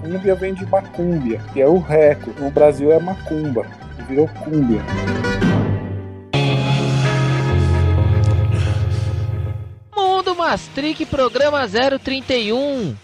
cúmbia vem de macúmbia, que é o reco. No Brasil é macumba, virou cúmbia. Mundo Mastric, programa 031.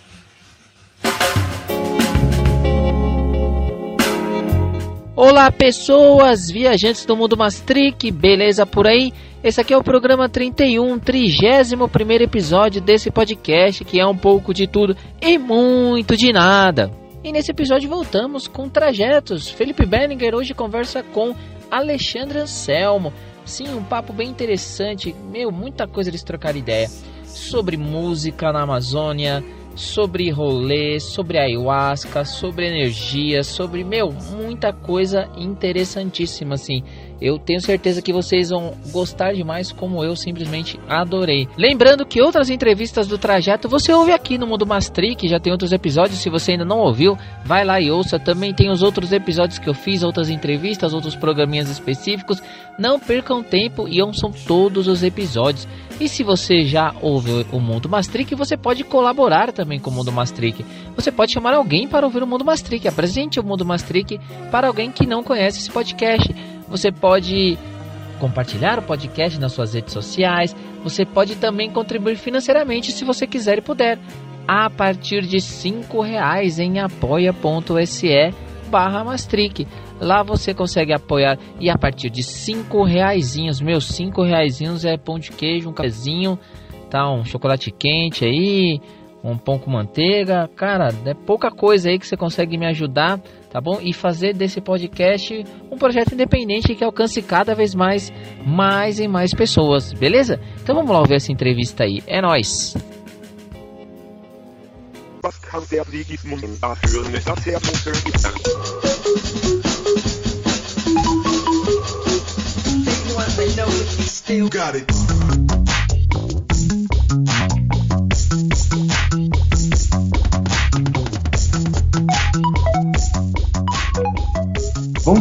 Olá pessoas, viajantes do mundo Mastric, beleza por aí? Esse aqui é o programa 31, 31 primeiro episódio desse podcast que é um pouco de tudo e muito de nada. E nesse episódio voltamos com trajetos. Felipe Berninger hoje conversa com Alexandre Anselmo. Sim, um papo bem interessante, meu, muita coisa eles trocaram ideia sobre música na Amazônia, sobre rolê, sobre ayahuasca, sobre energia, sobre, meu, muita coisa interessantíssima, assim. Eu tenho certeza que vocês vão gostar demais, como eu simplesmente adorei. Lembrando que outras entrevistas do trajeto você ouve aqui no Mundo Mastric, já tem outros episódios. Se você ainda não ouviu, vai lá e ouça. Também tem os outros episódios que eu fiz, outras entrevistas, outros programinhas específicos. Não percam tempo e ouçam todos os episódios. E se você já ouve o Mundo Mastric, você pode colaborar também com o Mundo Mastric. Você pode chamar alguém para ouvir o Mundo Mastric. Apresente o Mundo Mastric para alguém que não conhece esse podcast. Você pode compartilhar o podcast nas suas redes sociais. Você pode também contribuir financeiramente se você quiser e puder. A partir de cinco reais em apoia.se barra Mastric. Lá você consegue apoiar e a partir de cinco reaisinhos, meus cinco reaisinhos é pão de queijo, um cafezinho, tá? Um chocolate quente aí, um pão com manteiga. Cara, é pouca coisa aí que você consegue me ajudar, tá bom? E fazer desse podcast um projeto independente que alcance cada vez mais, mais e mais pessoas, beleza? Então vamos lá ver essa entrevista aí. É er You got it.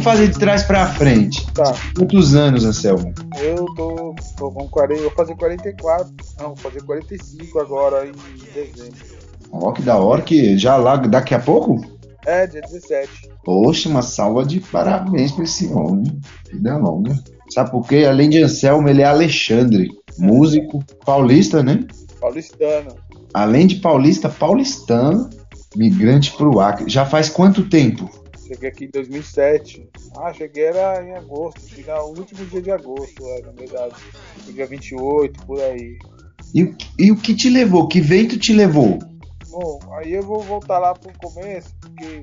Fazer de trás pra frente. Tá. Quantos anos, Anselmo? Eu tô, tô com 40, eu vou fazer 44, não, vou fazer 45 agora em dezembro. Ó, que da hora que já lá daqui a pouco? É, dia 17. Poxa, uma salva de parabéns pra esse homem. Vida longa. Sabe por quê? Além de Anselmo, ele é Alexandre, músico paulista, né? Paulistano. Além de paulista, paulistano, migrante pro Acre. Já faz quanto tempo? Cheguei aqui em 2007. Ah, cheguei era em agosto, no último dia de agosto, é, na verdade. No dia 28, por aí. E, o- e o que te levou? Que vento te levou? Bom, aí eu vou voltar lá pro começo, porque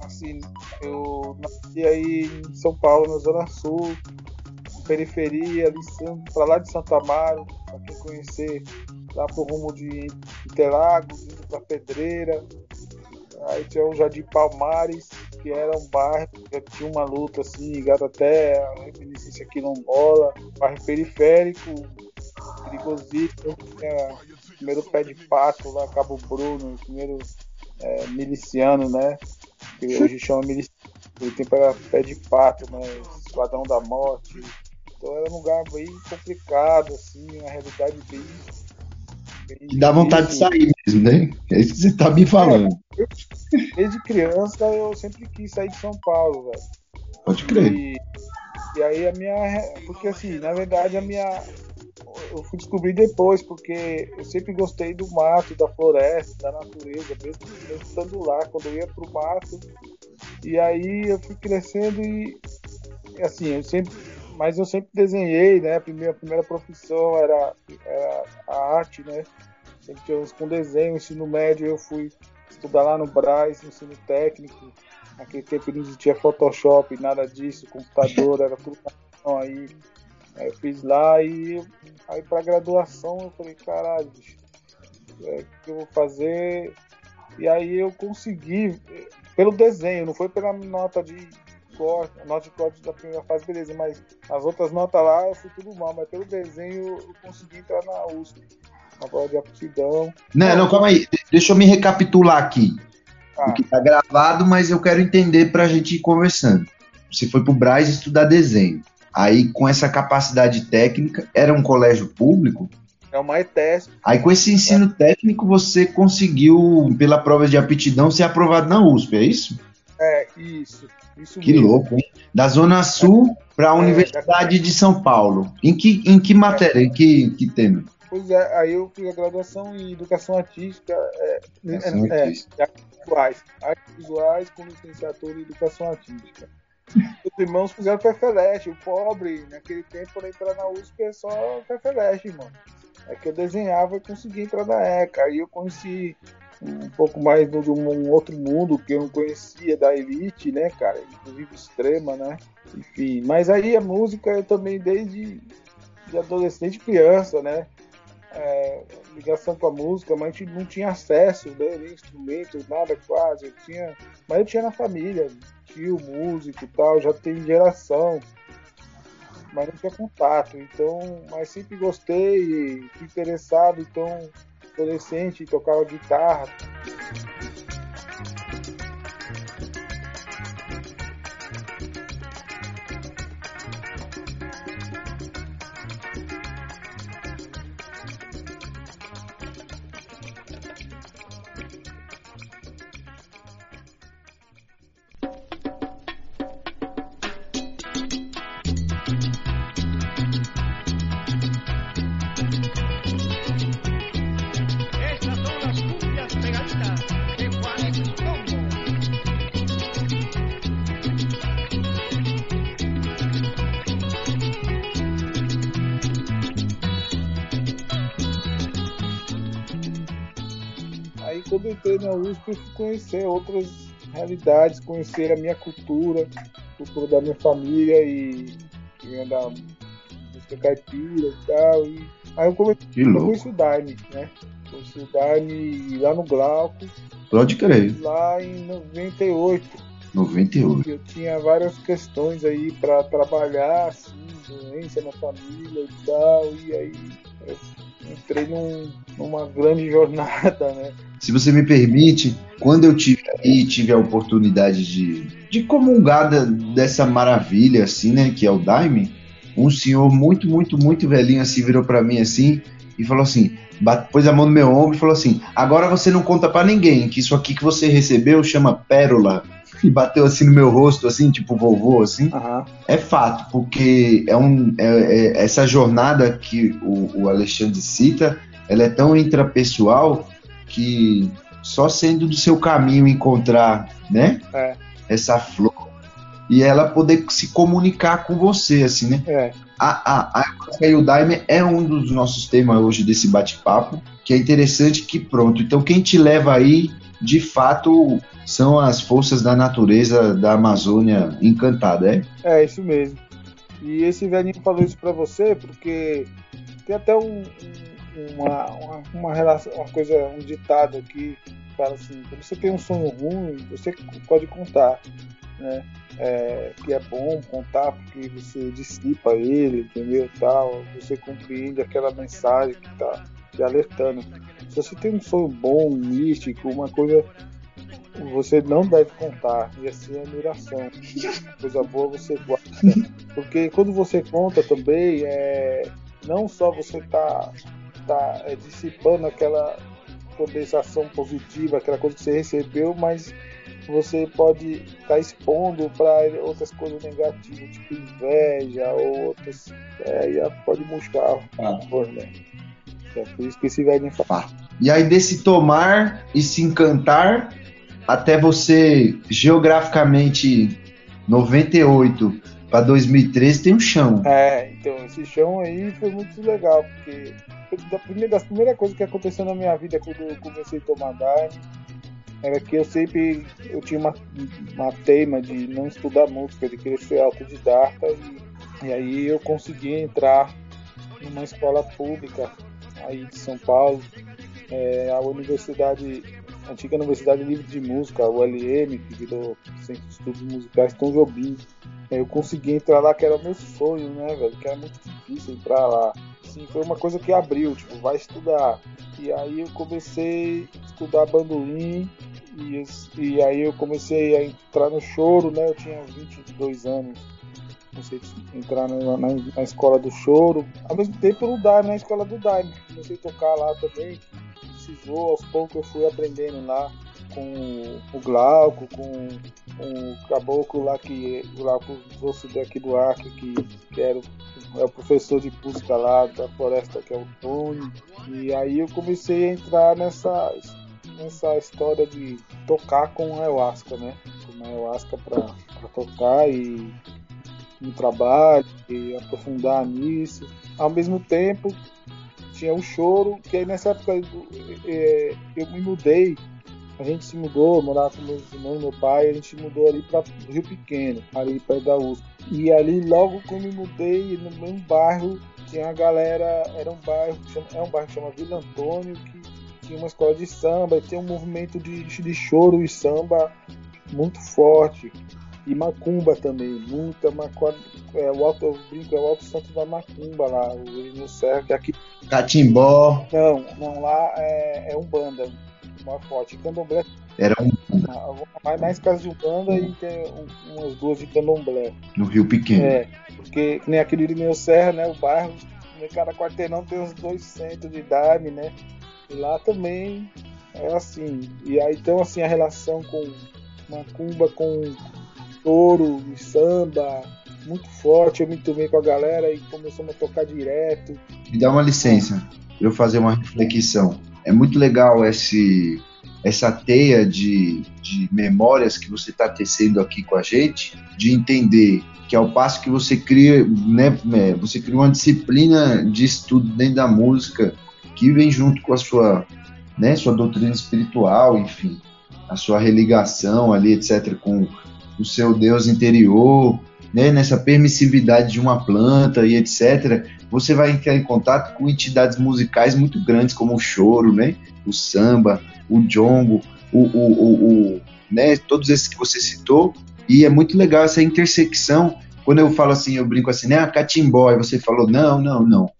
assim, eu nasci aí em São Paulo, na Zona Sul, periferia, ali pra lá de Santo Amaro, pra quem conhecer, lá pro rumo de Interlagos, indo pra Pedreira. Aí tinha o Jardim Palmares, que era um bairro que tinha uma luta assim, ligada até a reminiscência quilombola, bairro periférico, perigosíssimo, tinha o primeiro pé de pato lá, Cabo Bruno, o primeiro é, miliciano, né? Que hoje chama miliciano, naquele tempo era pé de pato, né? Esquadrão da morte. Então era um lugar bem complicado, assim, uma realidade bem. Que dá vontade de sair mesmo, né? É isso que você tá me falando. Desde criança eu sempre quis sair de São Paulo, velho. Pode crer. E, e aí a minha. Porque assim, na verdade a minha. Eu fui descobrir depois, porque eu sempre gostei do mato, da floresta, da natureza, mesmo, mesmo estando lá, quando eu ia pro mato. E aí eu fui crescendo e, assim, eu sempre. Mas eu sempre desenhei, né? A primeira, a primeira profissão era, era a arte, né? Sempre com desenho, ensino médio, eu fui estudar lá no Braz, ensino técnico. Naquele tempo não existia Photoshop, nada disso, computador, era tudo aí. Aí eu fiz lá e aí pra graduação eu falei, caralho, bicho, é, o que eu vou fazer? E aí eu consegui, pelo desenho, não foi pela nota de nota de corte da primeira fase, beleza, mas as outras notas lá eu fui tudo mal, mas pelo desenho eu consegui entrar na USP, na prova de aptidão. Não, não, calma aí. Deixa eu me recapitular aqui. Ah. Porque tá gravado, mas eu quero entender pra gente ir conversando. Você foi pro Braz estudar desenho. Aí, com essa capacidade técnica, era um colégio público? É uma ETESP. Aí com esse ensino técnico você conseguiu, pela prova de aptidão, ser aprovado na USP, é isso? É, isso. Isso Que mesmo. louco, hein? Da Zona Sul para a É, Universidade de São Paulo. Em que, em que matéria, em que, que tema? Pois é, aí eu fiz a graduação em educação artística, é, Educação é, artística. é, artes visuais, artes visuais com licenciatura em educação artística. Os irmãos fizeram Fefeleste, o pobre, naquele tempo, para entrar na USP é só Fefeleste, irmão. É que eu desenhava e consegui entrar na ECA. Aí eu conheci um pouco mais de um, outro mundo que eu não conhecia da elite, né, cara? Inclusive extrema, né? Enfim, mas aí a música eu também desde de adolescente criança, né? É, ligação com a música, mas a gente não tinha acesso, né? Nem instrumentos, nada quase. Eu tinha, mas eu tinha na família, tio, músico e tal, já tem geração, mas não tinha contato. Então, mas sempre gostei, fui interessado, então, adolescente, tocava guitarra. USP fui conhecer outras realidades, conhecer a minha cultura, a cultura da minha família e, e da música caipira e tal. E, aí eu comecei louco. conheci o Daime, né? Conheci o Daime lá no Glauco, Pode crer. lá em 98. 98. Eu tinha várias questões aí para trabalhar, assim, doença na família e tal, e aí entrei num- numa grande jornada, né? Se você me permite, quando eu tive aí, tive a oportunidade de, de comungar dessa maravilha, assim, né, que é o Daime, um senhor muito, muito, muito velhinho, assim, virou pra mim, assim, e falou assim, pôs a mão no meu ombro e falou assim, agora você não conta pra ninguém, que isso aqui que você recebeu chama pérola, e bateu assim no meu rosto, assim, tipo vovô, assim, Aham. é fato, porque é um, é- é- essa jornada que o, o Alexandre cita, ela é tão intrapessoal que só sendo do seu caminho encontrar, né, É. essa flor e ela poder se comunicar com você, assim, né? É. A, a, a e o Daime é um dos nossos temas hoje desse bate-papo, que é interessante que pronto. Então quem te leva aí, de fato, são as forças da natureza da Amazônia encantada, é? É, isso mesmo. E esse velhinho falou isso pra você porque tem até um, um- uma, uma, uma relação, uma coisa, um ditado aqui que fala assim, quando você tem um sonho ruim, você pode contar, né? É, que é bom contar porque você dissipa ele, entendeu? Tal, você compreende aquela mensagem que tá te alertando. Se você tem um sonho bom, místico, uma coisa você não deve contar, e assim é admiração. Coisa boa você guarda. Porque quando você conta também, é, não só você tá, tá é, dissipando aquela condensação positiva, aquela coisa que você recebeu, mas você pode estar expondo para outras coisas negativas, tipo inveja ou outras. É, e pode buscar Ah. né? É por isso que esse velho fala. E aí desse tomar e se encantar até você geograficamente 98 para 2013 tem um chão. É, então esse chão aí foi muito legal, porque da primeira, das primeiras coisas que aconteceu na minha vida quando eu comecei a tomar Daime era que eu sempre eu tinha uma, uma teima de não estudar música, de querer ser autodidata e, e aí eu consegui entrar numa escola pública aí de São Paulo, é, a universidade, a antiga Universidade Livre de Música, o LM, que virou Centro de Estudos Musicais Tom Jobim. Aí Eu consegui entrar lá, que era meu sonho, né, velho? Que era muito difícil entrar lá. Assim, foi uma coisa que abriu, tipo, vai estudar. E aí eu comecei a estudar bandolim e, e aí eu comecei a entrar no choro, né? Eu tinha 22 anos. comecei a entrar na, na, na escola do choro. Ao mesmo tempo no Daime, na escola do Daime. Comecei a tocar lá também. Precisou, aos poucos eu fui aprendendo lá com o Glauco, com, com o caboclo lá que o Glauco trouxe daqui do Acre, que, que era, é o professor de música lá da floresta, que é o Tony. E aí eu comecei a entrar nessa, nessa história de tocar com ayahuasca, né? Com ayahuasca para tocar e no trabalho e aprofundar nisso. Ao mesmo tempo, tinha o choro, que aí nessa época é, eu me mudei a gente se mudou, morava com meus irmãos, meu pai, a gente mudou ali para Rio Pequeno, ali perto da USP. E ali, logo quando me mudei, no mesmo bairro, tinha a galera, era um bairro, é um bairro que chama Vila Antônio, que tinha uma escola de samba, e tinha um movimento de, de choro e samba muito forte. E macumba também, muita macumba. É, o Alto, eu brinco, é o Alto Santo da Macumba lá, o no Serra, que é aqui. Catimbó. Não, não, lá é, é Umbanda, uma forte. Candomblé. Era um. Mais, mais casas de Umbanda e tem um, umas duas de Candomblé. No Rio Pequeno. É, porque nem aquele Irineu Serra, né? O bairro, cada quarteirão tem uns dois centros de idade, né? E lá também é assim. E aí então assim a relação com macumba, com touro samba, muito forte. Eu me tomei com a galera e começamos a tocar direto. Me dá uma licença, para eu fazer uma reflexão. É muito legal esse, essa teia de, de memórias que você está tecendo aqui com a gente, de entender que ao passo que você cria, né, é, você cria uma disciplina de estudo dentro da música que vem junto com a sua, né, sua doutrina espiritual, enfim, a sua religação ali, etc, com o seu Deus interior, né, nessa permissividade de uma planta e etc, você vai entrar em contato com entidades musicais muito grandes como o choro, né, o samba, o jongo, o, o, o, o né, todos esses que você citou, e é muito legal essa intersecção. Quando eu falo assim, eu brinco assim, né, a catimbó, e você falou, não, não, não,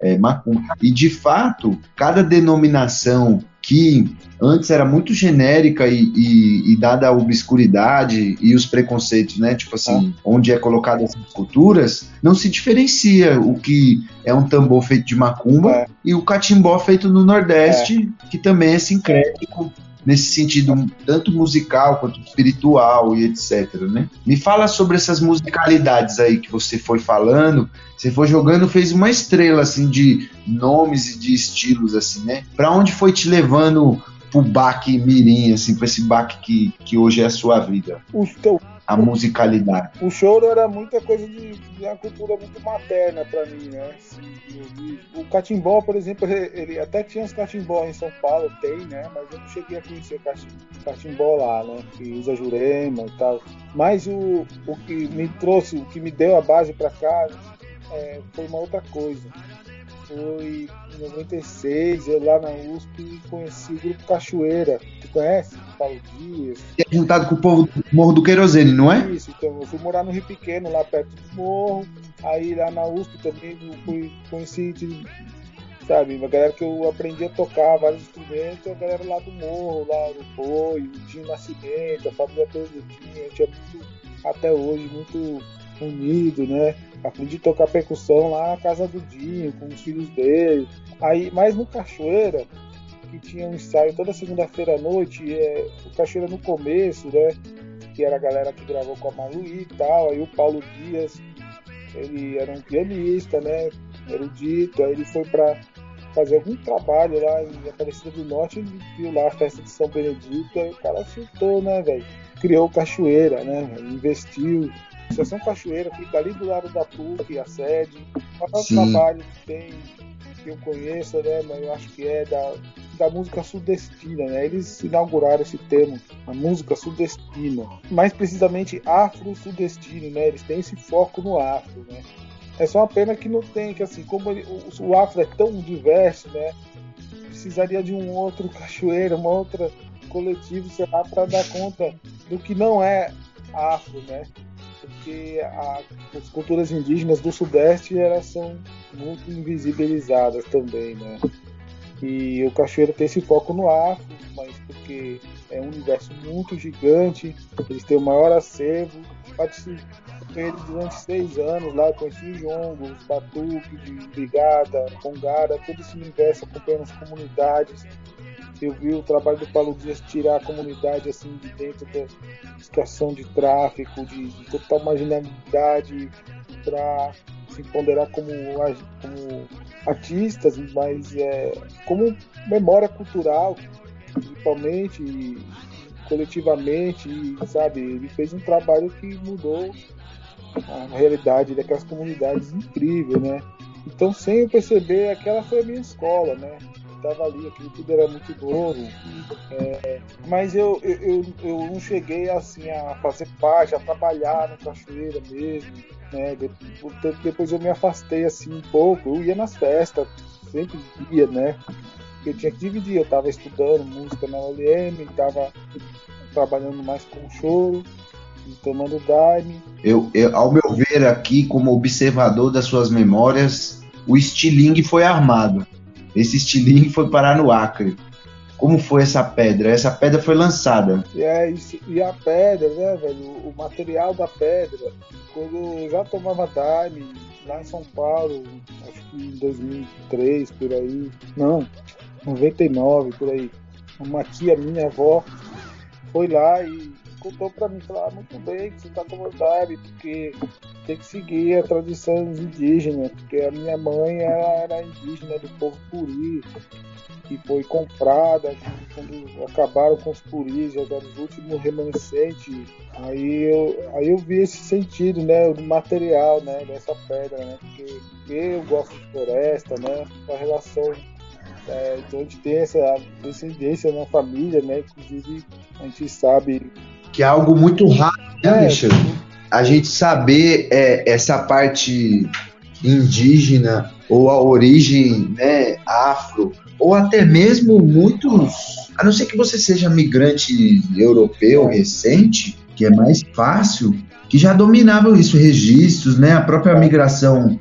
é macumba. E de fato, cada denominação que antes era muito genérica e, e, e, dada a obscuridade e os preconceitos, né? Tipo assim, ah. onde é colocado essas culturas, não se diferencia o que é um tambor feito de macumba é. e o catimbó feito no Nordeste, é. que também é sincrético nesse sentido tanto musical quanto espiritual e etc, né? Me fala sobre essas musicalidades aí que você foi falando, você foi jogando, fez uma estrela assim de nomes e de estilos assim, né? Para onde foi te levando pro baque mirim assim, para esse baque que, que hoje é a sua vida? O a musicalidade. O choro era muita coisa de, de uma cultura muito materna para mim, né? O catimbó, por exemplo, ele até tinha os catimbó em São Paulo, tem, né? Mas eu não cheguei a conhecer catimbó lá, né? Que usa jurema e tal. Mas o, o que me trouxe, o que me deu a base para cá é, foi uma outra coisa foi em 96, eu lá na USP conheci o grupo Cachoeira. Tu conhece? Paulo Dias. É juntado com o povo do Morro do Querosene, não é? Isso, então eu fui morar no Rio Pequeno, lá perto do morro. Aí lá na USP também fui, conheci, sabe, uma galera que eu aprendi a tocar vários instrumentos, a galera lá do morro, lá do Boi, o Dinho Nascimento, a família toda do Dinho, a gente é muito, até hoje, muito unido, né? Aprendi a tocar percussão lá na casa do Dinho, com os filhos dele. Aí, mas no Cachoeira, que tinha um ensaio toda segunda-feira à noite, é, o Cachoeira no começo, né? Que era a galera que gravou com a Maluí e tal. Aí o Paulo Dias, ele era um pianista, né? Erudito, aí ele foi para fazer algum trabalho lá em Aparecida do Norte, ele viu lá a festa de São Benedito, aí o cara acertou, né, velho? Criou Cachoeira, né? Investiu Estação Cachoeira fica ali do lado da PUC, a sede. O maior trabalho que tem, que eu conheço, né, mas eu acho que é da, da música sudestina, né? Eles inauguraram esse termo, a música sudestina. Mais precisamente afro-sudestino, né? Eles têm esse foco no afro, né? É só uma pena que não tem, que assim, como ele, o, o afro é tão diverso, né? Precisaria de um outro cachoeira, uma outra coletivo, sei lá, para dar conta do que não é afro, né? Porque a, as culturas indígenas do Sudeste elas são muito invisibilizadas também, né? E o Cachoeira tem esse foco no afro, mas porque é um universo muito gigante, eles têm o maior acervo. Participei durante seis anos lá, conheci o Jongo, os Batuque, de Brigada, Congada, todo esse universo acompanhando as comunidades. Eu vi o trabalho do Paulo Dias tirar a comunidade assim de dentro da situação de tráfico, de, de total marginalidade, para se ponderar como, como artistas, mas é, como memória cultural, principalmente, e coletivamente, e, sabe? Ele fez um trabalho que mudou a realidade daquelas comunidades incrível, né? Então, sem eu perceber, aquela foi a minha escola, né? Estava ali, aquilo tudo era muito novo. É, mas eu, eu, eu, eu, não cheguei assim a fazer parte, a trabalhar no Cachoeira mesmo. Né? Depois eu me afastei assim um pouco. Eu ia nas festas, sempre ia, né? Eu tinha que dividir, eu estava estudando música na ULM, estava trabalhando mais com choro tomando daime. Eu, eu, ao meu ver aqui, como observador das suas memórias, o estilingue foi armado. Esse estilingue foi parar no Acre. Como foi essa pedra? Essa pedra foi lançada. E, é, e a pedra, né, velho? O material da pedra, quando eu já tomava Daime lá em São Paulo, acho que em 2003, por aí. Não, 99, por aí. Uma tia minha, avó, foi lá e contou para mim, falou, ah, muito bem que você está tomando Daime, porque tem que seguir a tradição indígena, porque a minha mãe era, era indígena do povo Puri, que foi comprada quando acabaram com os Puris, eram os últimos remanescentes. Aí eu, aí eu vi esse sentido, né, do material, né, dessa pedra, né, porque eu gosto de floresta, né, a relação é, então a gente tem essa descendência na família, né? Inclusive a gente sabe que é algo muito raro, né, é, a gente saber é, essa parte indígena ou a origem né, afro, ou até mesmo muitos, a não ser que você seja migrante europeu recente, que é mais fácil, que já dominavam isso, registros, né, a própria migração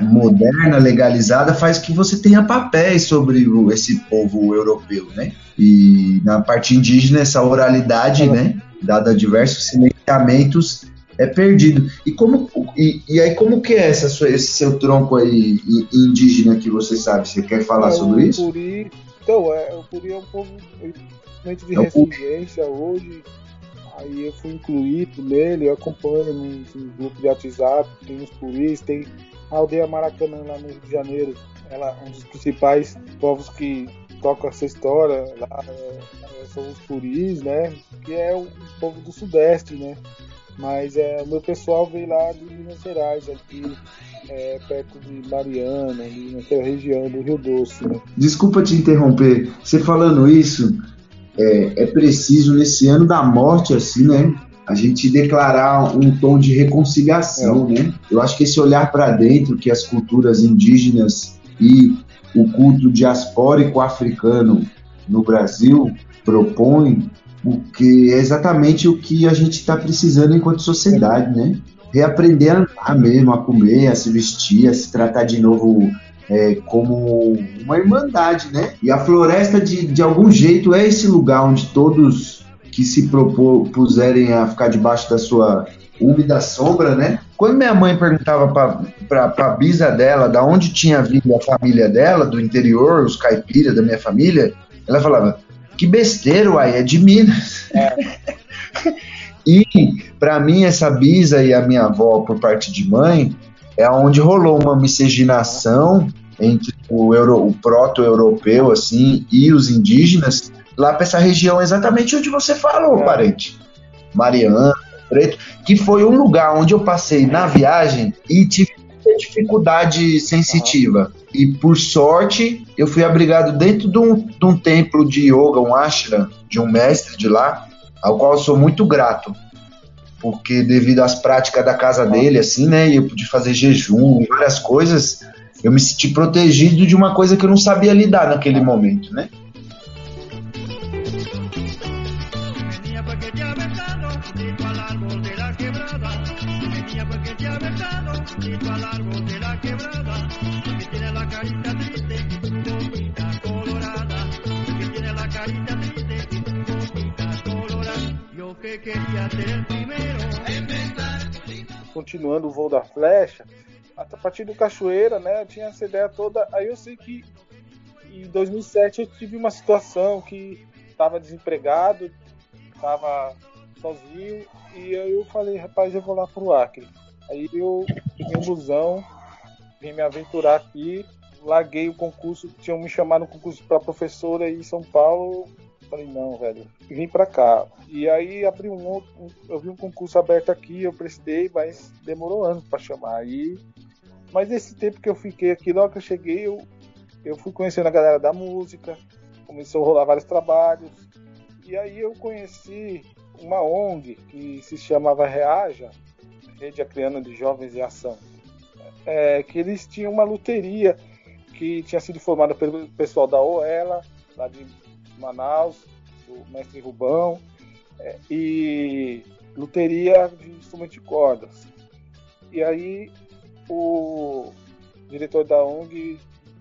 moderna, legalizada, faz que você tenha papéis sobre esse povo europeu, né? E na parte indígena, essa oralidade, né, dada diversos silenciamentos, é perdido. E como e, e aí como que é essa sua, esse seu tronco aí indígena que você sabe? Você quer falar é, sobre isso? Puri, então, é, o Puri é um povo de é resiliência hoje. Aí eu fui incluído nele, eu acompanho no, no grupo de WhatsApp, tem os Puris, tem a aldeia Maracanã lá no Rio de Janeiro, ela é um dos principais povos que tocam essa história lá, é, são os Puris, né? Que é o povo do Sudeste, né? Mas é, o meu pessoal veio lá de Minas Gerais, aqui é, perto de Mariana, ali naquela região do Rio Doce. Né? Desculpa te interromper. Você falando isso, é, é preciso nesse ano da morte, assim, né? A gente declarar um tom de reconciliação, é. né? Eu acho que esse olhar para dentro que as culturas indígenas e o culto diaspórico africano no Brasil propõe porque é exatamente o que a gente está precisando enquanto sociedade, né? Reaprender a andar mesmo, a comer, a se vestir, a se tratar de novo é, como uma irmandade, né? E a floresta, de, de algum jeito, é esse lugar onde todos que se propuserem a ficar debaixo da sua úmida sombra, né? Quando minha mãe perguntava para a bisa dela da onde tinha vindo a família dela, do interior, os caipiras da minha família, ela falava: que besteira, uai, é de Minas. É. e, para mim, essa bisa e a minha avó, por parte de mãe, é onde rolou uma miscigenação entre o, euro, o proto-europeu, assim, e os indígenas, lá para essa região exatamente onde você falou, é. parente. Mariana, Preto, que foi um lugar onde eu passei na viagem e tive dificuldade sensitiva. E por sorte, eu fui abrigado dentro de um, de um templo de yoga, um ashram, de um mestre de lá, ao qual eu sou muito grato. Porque devido às práticas da casa dele, assim, né, eu pude fazer jejum, várias coisas, eu me senti protegido de uma coisa que eu não sabia lidar naquele momento, né? Que primero. continuando o voo da flecha, a partir do Cachoeira, né, eu tinha essa ideia toda. Aí eu sei que em 2007 eu tive uma situação que estava desempregado, estava sozinho, e aí eu falei, rapaz, eu vou lá pro Acre. Aí eu peguei um busão, vim me aventurar aqui, larguei o concurso, tinham me chamado no concurso para professora em São Paulo. Falei, não, velho, vim pra cá. E aí abri um outro, eu vi um concurso aberto aqui, eu prestei, mas demorou anos pra chamar. Aí, mas esse tempo que eu fiquei aqui, logo que eu cheguei, eu, eu fui conhecendo a galera da música, começou a rolar vários trabalhos. E aí eu conheci uma ONG que se chamava Reaja, Rede Acreana de Jovens em Ação. É, que eles tinham uma loteria que tinha sido formada pelo pessoal da OELA, lá de Manaus, o mestre Rubão, é, e loteria de instrumento de cordas. E aí o diretor da ONG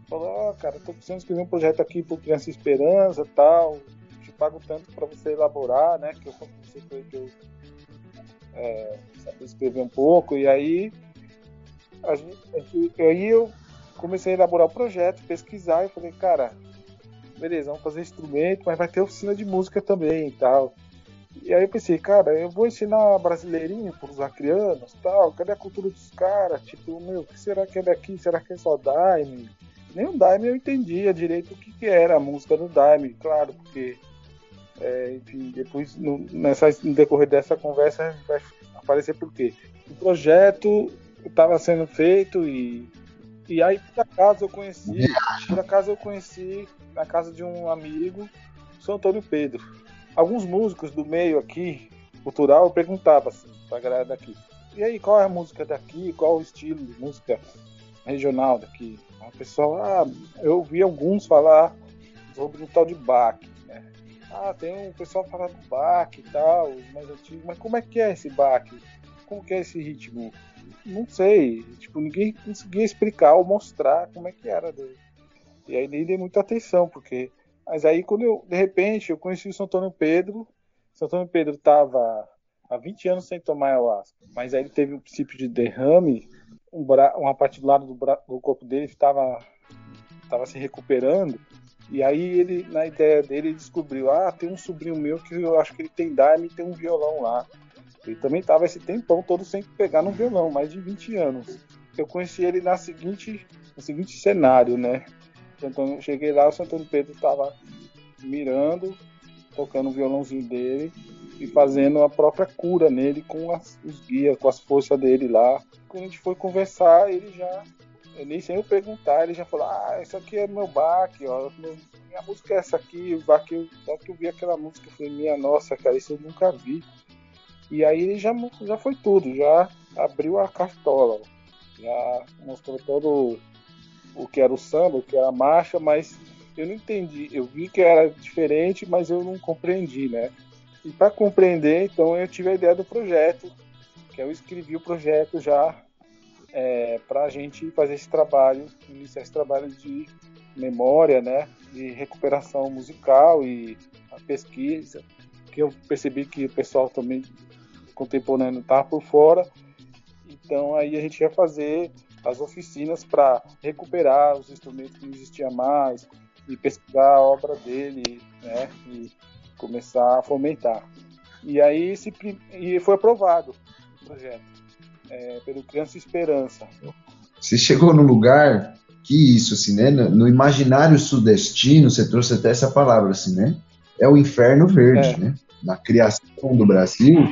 falou, ó, cara, tô precisando escrever um projeto aqui pro Criança Esperança tal, te pago tanto para você elaborar, né? Que eu comecei com ele que eu é, escrever um pouco, e aí a a gente- aí eu comecei a elaborar o projeto, pesquisar e falei, cara, beleza, vamos fazer instrumento, mas vai ter oficina de música também e tal. E aí eu pensei, cara, eu vou ensinar brasileirinho pros acrianos tal, cadê a cultura dos caras? Tipo, meu, o que será que é daqui? Será que é só Daime? Nem o Daime eu entendia direito o que, que era a música do Daime, claro, porque, é, enfim, depois no, nessa, no decorrer dessa conversa vai aparecer por quê. O projeto estava sendo feito e, e aí por acaso eu conheci, por acaso eu conheci na casa de um amigo, o São Antônio Pedro. Alguns músicos do meio aqui, cultural, eu perguntava assim, pra galera daqui. E aí, qual é a música daqui? Qual o estilo de música regional daqui? A pessoa, ah, eu ouvi alguns falar sobre o tal de Bach, né? Ah, tem um pessoal falando do Bach e tal, os mais antigos, mas como é que é esse Bach? Como que é esse ritmo? Não sei, tipo, ninguém conseguia explicar ou mostrar como é que era dele. E aí nem dei muita atenção, porque. Mas aí quando eu, de repente, eu conheci o São Antônio Pedro. São Antônio Pedro estava há 20 anos sem tomar ayahuasca, mas aí ele teve um princípio de derrame, um bra... uma parte do lado do, bra... do corpo dele estava se recuperando. E aí ele, na ideia dele, ele descobriu, ah, tem um sobrinho meu que eu acho que ele tem daime e tem um violão lá. Ele também estava esse tempão todo sem pegar no violão, mais de 20 anos. Eu conheci ele na seguinte, no seguinte cenário, né? Eu cheguei lá, o Santo Antônio Pedro estava mirando, tocando o violãozinho dele e fazendo a própria cura nele com as, os guias, com as forças dele lá. Quando a gente foi conversar, ele já, nem sem eu perguntar, ele já falou: Ah, isso aqui é meu baque, ó, minha música é essa aqui. O baque, só que eu vi aquela música, eu falei: Minha nossa, cara, isso eu nunca vi. E aí já, já foi tudo, já abriu a cartola, já mostrou todo o que era o samba, o que era a marcha, mas eu não entendi. Eu vi que era diferente, mas eu não compreendi, né? E para compreender, então eu tive a ideia do projeto, que eu escrevi o projeto já é, para a gente fazer esse trabalho, iniciar esse trabalho de memória, né? De recuperação musical e a pesquisa, que eu percebi que o pessoal também contemporâneo estava por fora. Então aí a gente ia fazer as oficinas para recuperar os instrumentos que não existiam mais e pesquisar a obra dele, né? E começar a fomentar. E aí esse, e foi aprovado o projeto é, pelo Criança Esperança. Você chegou no lugar que isso, assim, né? No, no imaginário sudestino, você trouxe até essa palavra, assim, né? É o inferno verde, É. né? Na criação do Brasil,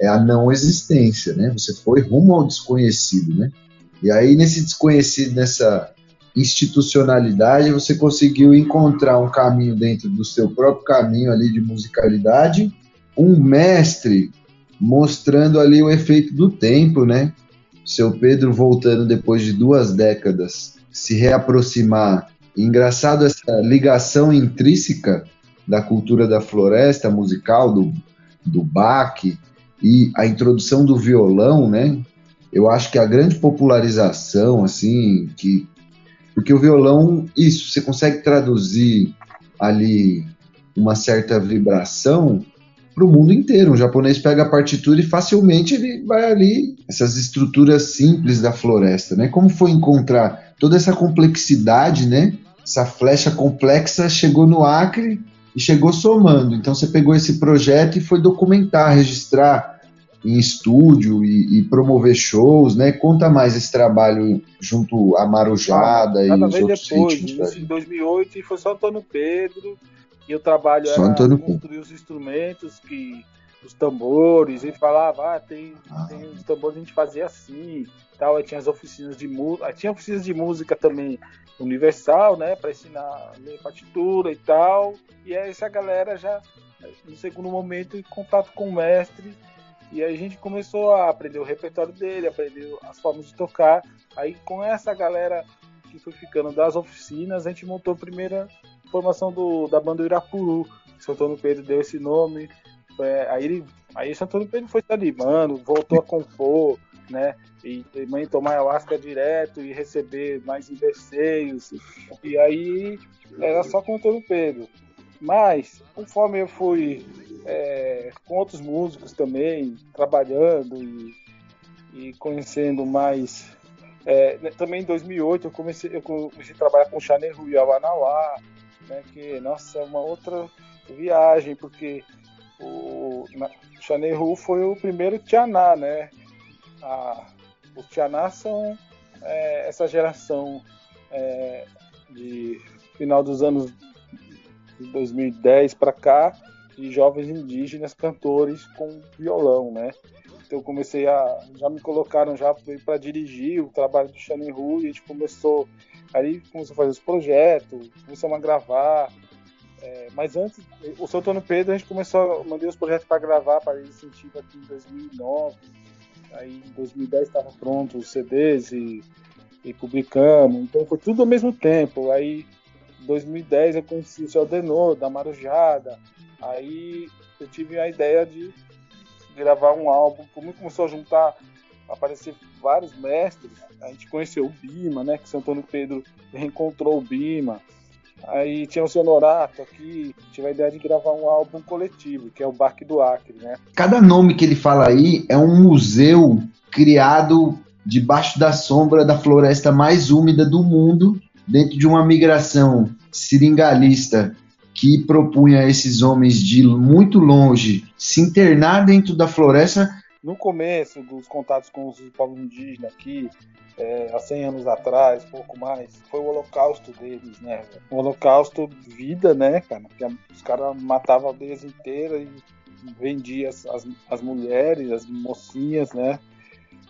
é a não existência, né? Você foi rumo ao desconhecido, né? E aí, nesse desconhecido, nessa institucionalidade, você conseguiu encontrar um caminho dentro do seu próprio caminho ali de musicalidade, um mestre mostrando ali o efeito do tempo, né? Seu Pedro voltando depois de duas décadas, se reaproximar. Engraçado essa ligação intrínseca da cultura da floresta musical, do, do baque, e a introdução do violão, né? Eu acho que a grande popularização, assim, que. Porque o violão, isso, você consegue traduzir ali uma certa vibração para o mundo inteiro. Um japonês pega a partitura e facilmente ele vai ali, essas estruturas simples da floresta, né? Como foi encontrar toda essa complexidade, né? Essa flecha complexa chegou no Acre e chegou somando. Então você pegou esse projeto e foi documentar, registrar em estúdio e, e promover shows, né? Conta mais esse trabalho junto a Marujada e os outros depois, ritmos. isso em 2008 e foi só Antônio Pedro e o trabalho Só era Antônio Pedro. construir os instrumentos que os tambores, ele falava, ah, tem, Ah. tem os tambores a gente fazia assim, tal, aí tinha as oficinas de música, tinha oficinas de música também universal, né, para ensinar ler partitura e tal. E aí essa galera já no segundo momento em contato com o mestre e aí a gente começou a aprender o repertório dele, aprender as formas de tocar. Aí com essa galera que foi ficando das oficinas, a gente montou a primeira formação do, da banda Irapuru. São Antônio Pedro deu esse nome. É, aí ele, aí São Antônio Pedro foi se animando, voltou a compor, né? E também tomar ayahuasca direto e receber mais inverseios. E aí era só com o Antônio Pedro. Mas, conforme eu fui é, com outros músicos também, trabalhando e, e conhecendo mais. é, né, também em 2008 eu comecei, eu comecei a trabalhar com o Chaneru e Awanauá, né, que, nossa, é uma outra viagem, porque o na- o Chaneru foi o primeiro Tianá, né? A- os Tianá são é, essa geração é, de final dos anos de 2010 para cá de jovens indígenas cantores com violão, né? Então eu comecei a já me colocaram já para dirigir o trabalho do Xaniru e a gente começou aí começou a fazer os projetos, começamos a gravar. É, mas antes, o São Antônio Pedro a gente começou, mandei os projetos para gravar para ele incentivo aqui em 2009. Aí em 2010 estava pronto os CDs e, e publicamos. Então foi tudo ao mesmo tempo. Aí em 2010 eu conheci o Céu Denô, da Marujada. Aí eu tive a ideia de gravar um álbum. Como começou a juntar, aparecer vários mestres, a gente conheceu o Bima, né? Que São Antônio Pedro reencontrou o Bima. Aí tinha o seu Norato aqui, tive a ideia de gravar um álbum coletivo, que é o Barque do Acre, né? Cada nome que ele fala aí é um museu criado debaixo da sombra da floresta mais úmida do mundo, dentro de uma migração seringalista que propunha esses homens de muito longe se internar dentro da floresta. No começo dos contatos com os povos indígenas aqui, é, há 100 anos atrás, pouco mais, foi o holocausto deles, né? O holocausto vida, né, cara? Que a- os caras matavam aldeias inteiras e vendiam as, as, as mulheres, as mocinhas, né?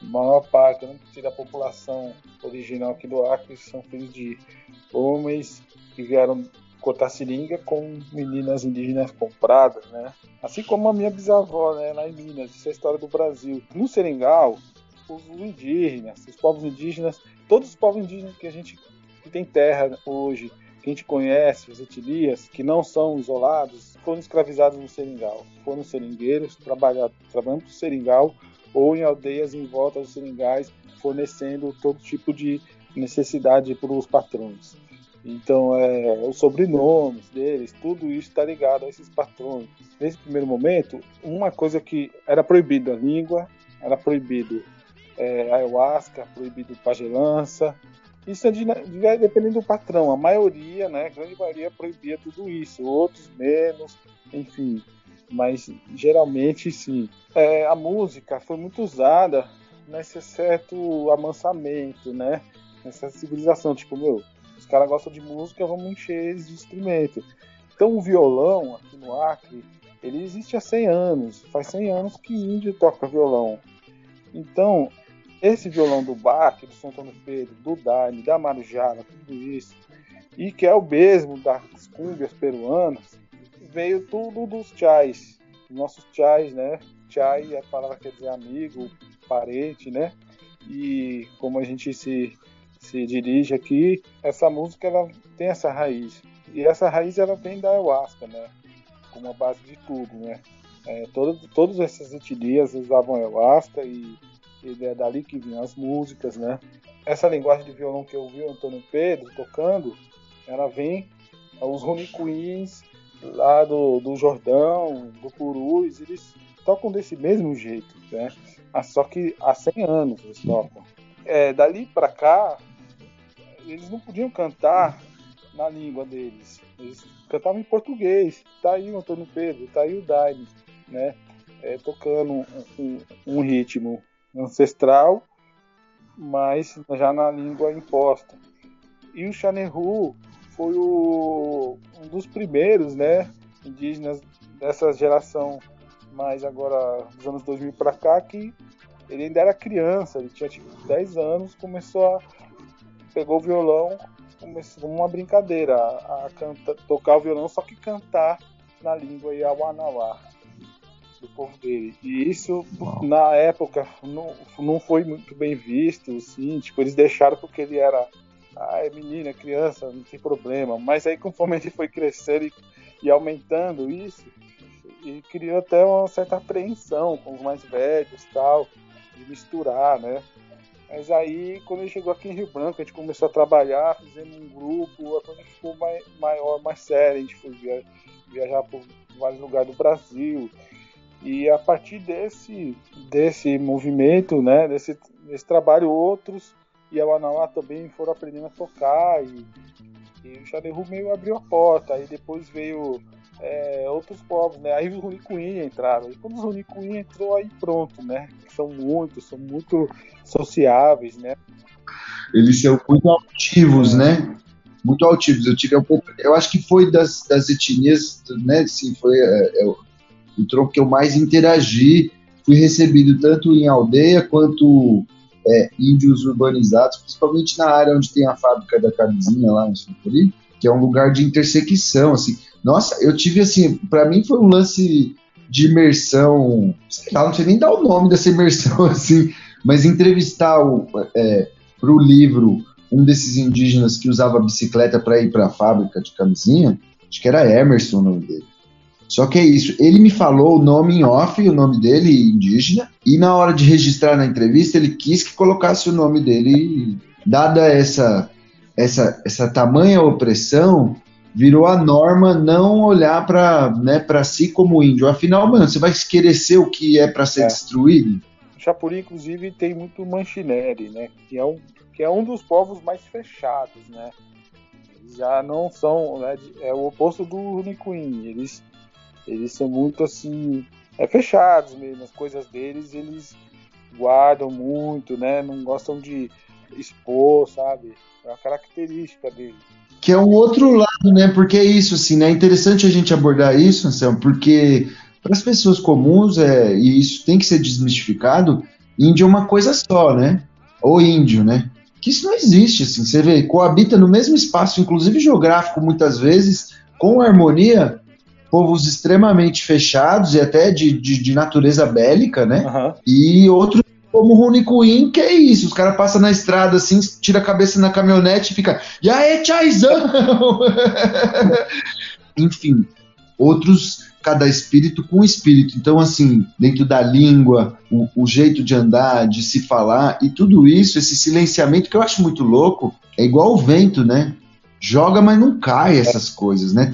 A maior parte, né, da população original aqui do Acre são filhos de homens que vieram cortar seringa com meninas indígenas compradas, né? Assim como a minha bisavó, né, lá em Minas, isso é a história do Brasil. No Seringal, os indígenas, os povos indígenas, todos os povos indígenas que a gente que tem terra hoje, que a gente conhece, as etnias, que não são isolados, foram escravizados no Seringal. Foram seringueiros, trabalhando no Seringal ou em aldeias em volta dos seringais, fornecendo todo tipo de necessidade para os patrões. Então, é, os sobrenomes deles, tudo isso está ligado a esses patrões. Nesse primeiro momento, uma coisa que era proibido a língua, era proibido é, ayahuasca, proibido pagelança. Isso é de, de, dependendo do patrão. A maioria, né, a grande maioria proibia tudo isso. Outros menos, enfim. Mas geralmente sim. É, a música foi muito usada nesse certo amansamento, né? Nessa civilização. Tipo, meu, caras gostam de música, vamos encher eles de instrumento. Então o violão aqui no Acre, ele existe há 100 anos. Faz 100 anos que índio toca violão. Então, esse violão do Bach, do São Antônio Pedro, do Daime, da Marujara, tudo isso, e que é o mesmo das cúmbias peruanas, veio tudo dos chais, nossos chais, né? Chai, a palavra quer dizer amigo, parente, né? E como a gente se, se dirige aqui, essa música ela tem essa raiz. E essa raiz ela vem da ayahuasca, né? Como a base de tudo, né? É, todo, todas essas usavam ayahuasca e, e é dali que vinham as músicas, né? Essa linguagem de violão que eu vi o Antônio Pedro tocando, ela vem, os Rony Queens lá do, do Jordão, do Purus, eles tocam desse mesmo jeito, né? Ah, só que há 100 anos eles tocam. É, dali para cá, eles não podiam cantar na língua deles. Eles cantavam em português. Tá aí o Antônio Pedro, tá aí o Daime, né? É, tocando um, ritmo ancestral, mas já na língua imposta. E o Xaneru foi o, um dos primeiros, né, indígenas dessa geração mais agora dos anos 2000 para cá que ele ainda era criança, ele tinha tipo 10 anos, começou a pegou o violão, começou uma brincadeira a, tocar o violão, só que cantar na língua Yawanawá do povo dele. E isso na época não, não foi muito bem visto, assim, tipo, eles deixaram porque ele era ah, é menina, é criança, não tem problema. Mas aí conforme ele foi crescendo e, e aumentando isso, e criou até uma certa apreensão com os mais velhos tal, de misturar, né? Mas aí, quando ele chegou aqui em Rio Branco, a gente começou a trabalhar, fizemos um grupo, a coisa ficou mais, maior, mais séria, a gente foi via, viajar por vários lugares do Brasil. E a partir desse, desse movimento, né, desse, desse trabalho, outros e a Wanawá também foram aprendendo a tocar e, e o Xaneru meio abriu a porta. Aí depois veio é, outros povos, né? Aí os Runicuim entraram. E quando os Runicuim entrou, aí pronto, né? São muitos, são muito sociáveis, né? Eles são muito altivos, né? Muito altivos. Eu tive um pouco, eu acho que foi das, das etnias, né? Sim, foi é, é, o tronco que eu mais interagi. Fui recebido tanto em aldeia quanto é, índios urbanizados, principalmente na área onde tem a fábrica da camisinha lá em Sucuri, que é um lugar de intersecção, assim. Nossa, eu tive assim, para mim foi um lance de imersão, sei lá, não sei nem dar o nome dessa imersão assim, mas entrevistar o, é, para o livro um desses indígenas que usava bicicleta para ir para a fábrica de camisinha, acho que era Emerson o nome dele. Só que é isso, ele me falou o nome em off, o nome dele indígena, e na hora de registrar na entrevista ele quis que colocasse o nome dele, dada essa essa essa tamanha opressão, virou a norma não olhar para né, para si como índio. Afinal, mano, você vai esquecer o que é para ser é. destruído? O Chapuri, inclusive, tem muito Manchineri, né? Que é um, que é um dos povos mais fechados, né? Eles já não são, né? É o oposto do Runicuim. Eles, eles são muito assim, é fechados mesmo. As coisas deles, eles guardam muito, né? Não gostam de expor, sabe? É uma característica deles. Que é um outro lado, né? Porque é isso, assim, né? É interessante a gente abordar isso, Anselmo, porque para as pessoas comuns, é, e isso tem que ser desmistificado, índio é uma coisa só, né? Ou índio, né? Que isso não existe, assim, você vê, coabita no mesmo espaço, inclusive geográfico, muitas vezes, com harmonia, povos extremamente fechados e até de, de, de natureza bélica, né? Uhum. E outros como o Runicuim, que é isso, os caras passam na estrada assim, tira a cabeça na caminhonete e fica, e aí, tchaizão! Enfim, outros, cada espírito com espírito. Então, assim, dentro da língua, o, o, jeito de andar, de se falar, e tudo isso, esse silenciamento que eu acho muito louco, é igual o vento, né? Joga, mas não cai essas coisas, né?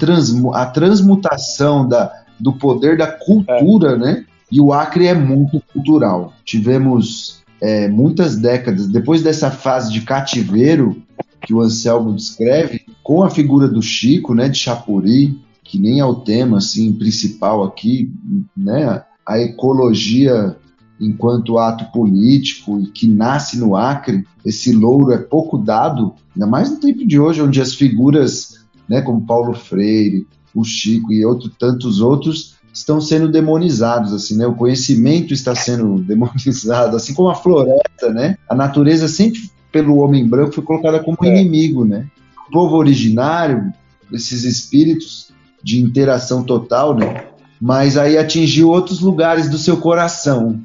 A transmutação da, do poder da cultura, é. né? E o Acre é muito cultural. Tivemos é, muitas décadas, depois dessa fase de cativeiro que o Anselmo descreve, com a figura do Chico, né, de Chapuri, que nem é o tema assim principal aqui, né, a ecologia enquanto ato político e que nasce no Acre, esse louro é pouco dado, ainda mais no tempo de hoje, onde as figuras, né, como Paulo Freire, o Chico e outro, tantos outros, estão sendo demonizados, assim, né? O conhecimento está sendo demonizado, assim como a floresta, né? A natureza sempre pelo homem branco foi colocada como é. inimigo, né? O povo originário, esses espíritos de interação total, né? Mas aí atingiu outros lugares do seu coração.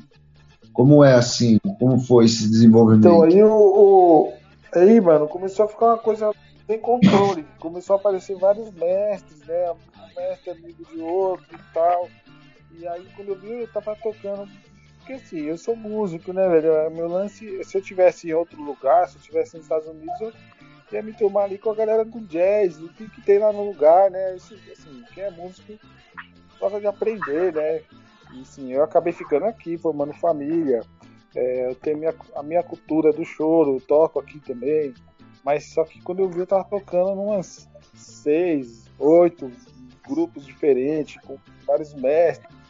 Como é assim? Como foi esse desenvolvimento? Então aí o, o aí, mano, começou a ficar uma coisa sem controle. Começou a aparecer vários mestres, né? Um mestre amigo de outro e tal. E aí quando eu vi, eu tava tocando. Porque assim, eu sou músico, né, velho? Meu lance, se eu tivesse em outro lugar, se eu tivesse nos Estados Unidos, eu, ia me tomar ali com a galera do jazz, o que, que tem lá no lugar, né? Assim, assim, quem é músico gosta de aprender, né? E sim, eu acabei ficando aqui, formando família. É, eu tenho minha, a minha cultura do choro, toco aqui também. Mas só que quando eu vi, eu tava tocando umas seis, oito grupos diferentes, com vários mestres.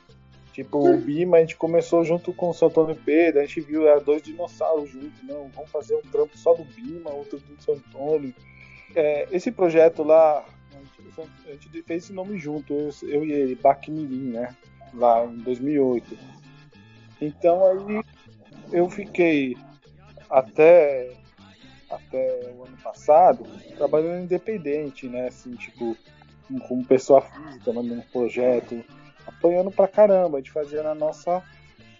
Tipo, o Bima a gente começou junto com o São Antônio Pedro, a gente viu era dois dinossauros juntos, não, vamos fazer um trampo só do Bima, outro do São Antônio. É, esse projeto lá, a gente, a gente, fez esse nome junto, eu, eu e ele, Baquimirim, né? Lá em 2008. Então aí eu fiquei até até o ano passado trabalhando independente, né? Assim, tipo, como pessoa física, um projeto, apanhando pra caramba. A gente fazia na nossa.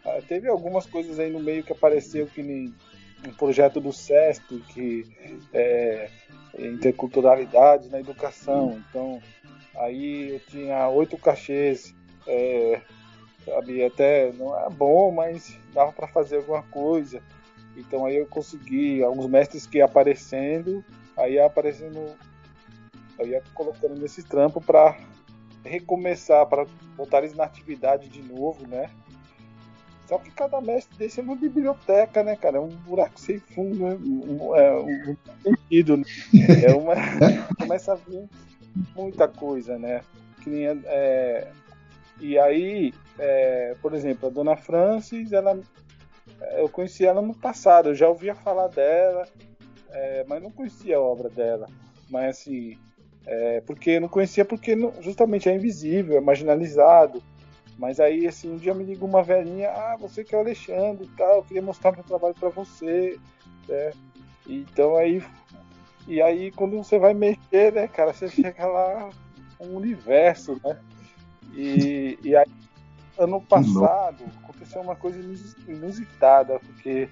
Ah, teve algumas coisas aí no meio que apareceu que nem um projeto do SESP, que é interculturalidade na educação. Então, aí eu tinha oito cachês, é, sabe, até não era bom, mas dava para fazer alguma coisa. Então aí eu consegui, alguns mestres que ia aparecendo, aí ia aparecendo, eu ia colocando nesse trampo para recomeçar, para botar eles na atividade de novo, né? Só que cada mestre desse é uma biblioteca, né, cara? É um buraco sem fundo, né? um, é, um, sentido, né? É uma, começa a vir muita coisa, né? Que nem, é, e aí, é, por exemplo, a Dona Francis, ela, eu conheci ela no passado, eu já ouvia falar dela, é, mas não conhecia a obra dela. Mas assim, é, porque não conhecia porque não, justamente é invisível, é marginalizado. Mas aí, assim, um dia me liga uma velhinha, ah, você que é o Alexandre e tal, eu queria mostrar meu trabalho para você, né? Então aí, e aí quando você vai mexer, né, cara, você chega lá, um universo, né? E, e aí, ano passado, aconteceu uma coisa inusitada, porque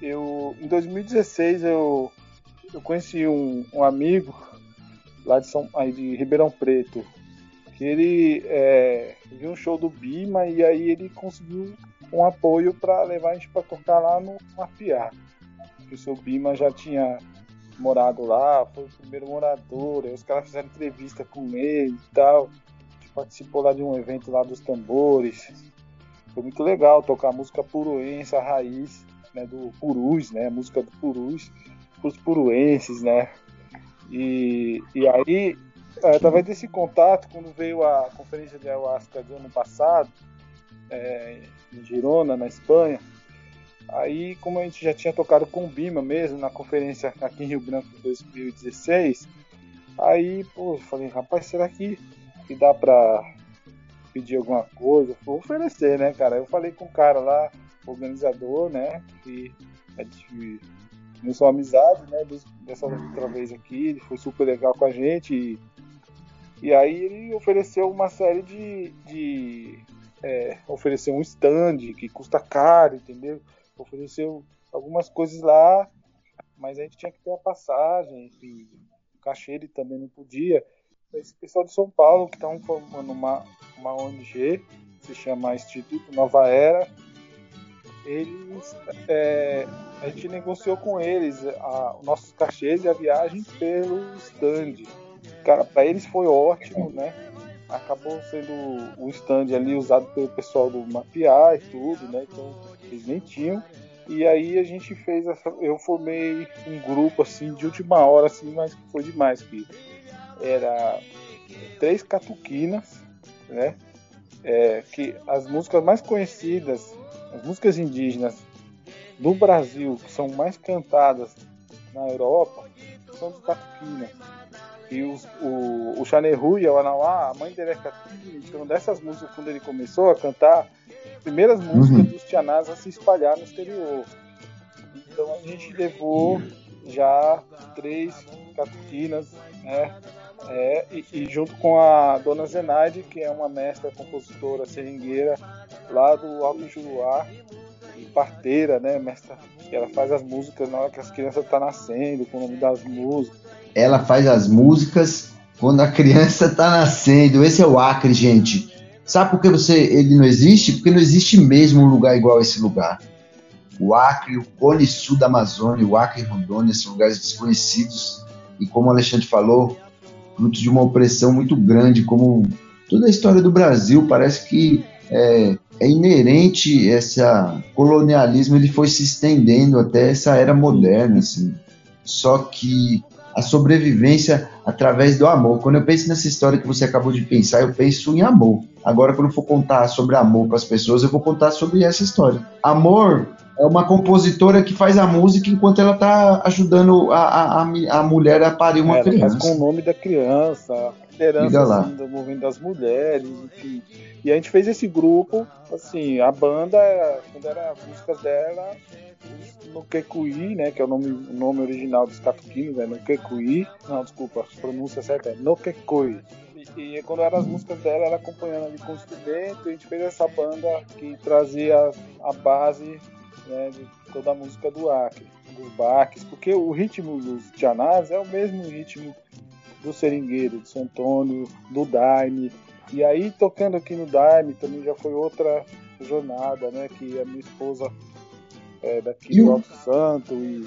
eu, em 2016, eu, eu conheci um, um amigo lá de, São, aí de Ribeirão Preto, que ele é, viu um show do Bima e aí ele conseguiu um apoio para levar a gente para tocar lá no Mapiá. Que o seu Bima já tinha morado lá, foi o primeiro morador, aí os caras fizeram entrevista com ele e tal. A gente participou lá de um evento lá dos tambores. Foi muito legal tocar música puruense, a raiz né, do Purus, né? Música do Purus, os puruenses, né? E, e aí é, através desse contato, quando veio a conferência de ayahuasca do ano passado, é, em Girona, na Espanha, aí, como a gente já tinha tocado com o Bima mesmo, na conferência aqui em Rio Branco em 2016, aí, pô, eu falei, rapaz, será que, que dá pra pedir alguma coisa? Vou oferecer, né, cara? Eu falei com o cara lá, organizador, né, que é de começou a amizade, né, dessa outra vez aqui, ele foi super legal com a gente e e aí ele ofereceu uma série de. de é, ofereceu um stand que custa caro, entendeu? Ofereceu algumas coisas lá, mas a gente tinha que ter a passagem, enfim, o cachê ele também não podia. Esse pessoal de São Paulo que estão formando uma, uma ONG, se chama Instituto Nova Era, eles é, a gente negociou com eles a, os nossos cachês e a viagem pelo stand cara, para eles foi ótimo, né? Acabou sendo o stand ali usado pelo pessoal do Mapear e tudo, né? Então eles nem tinham. E aí a gente fez essa. Eu formei um grupo assim de última hora, assim, mas foi demais. Que era três catuquinas, né? É, que as músicas mais conhecidas, as músicas indígenas do Brasil, que são mais cantadas na Europa, são de catuquina. E os, o, o Xaneru e o Anauá, a mãe dele é Catupi, então dessas músicas, quando ele começou a cantar, primeiras músicas uhum. dos Tianás a se espalhar no exterior. Então a gente levou já três catuquinas, né? É, e, e, junto com a dona Zenaide, que é uma mestra compositora seringueira lá do Alto Juruá, e parteira, né, mestra, ela faz as músicas na hora que as crianças estão tá nascendo, com o nome das músicas ela faz as músicas quando a criança está nascendo. Esse é o Acre, gente. Sabe por que você, ele não existe? Porque não existe mesmo um lugar igual a esse lugar. o Acre, o Cone Sul da Amazônia, o Acre e Rondônia são lugares desconhecidos e, como o Alexandre falou, frutos de uma opressão muito grande, como toda a história do Brasil parece que é, é inerente essa colonialismo ele foi se estendendo até essa era moderna assim só que a sobrevivência através do amor. Quando eu penso nessa história que você acabou de pensar, eu penso em amor. Agora, quando eu for contar sobre amor para as pessoas, eu vou contar sobre essa história. Amor é uma compositora que faz a música enquanto ela está ajudando a, a, a, mulher a parir uma é, ela criança. Faz com o nome da criança, a liderança assim, do movimento das mulheres, enfim. E a gente fez esse grupo, assim, a banda, quando era as músicas dela, no Kekuí, né, que é o nome, o nome original dos catuquinos, é no Kekuí. Não, desculpa, a pronúncia certa é no Kekui. E, e quando eram as músicas dela, ela acompanhando ali com o instrumento, a gente fez essa banda que trazia a base né, de toda a música do Acre, dos baques, porque o ritmo dos Janás é o mesmo ritmo do Seringueiro, do São Antônio, do Daime. E aí, tocando aqui no Daime, também já foi outra jornada, né, que a minha esposa é daqui do Alto Santo e,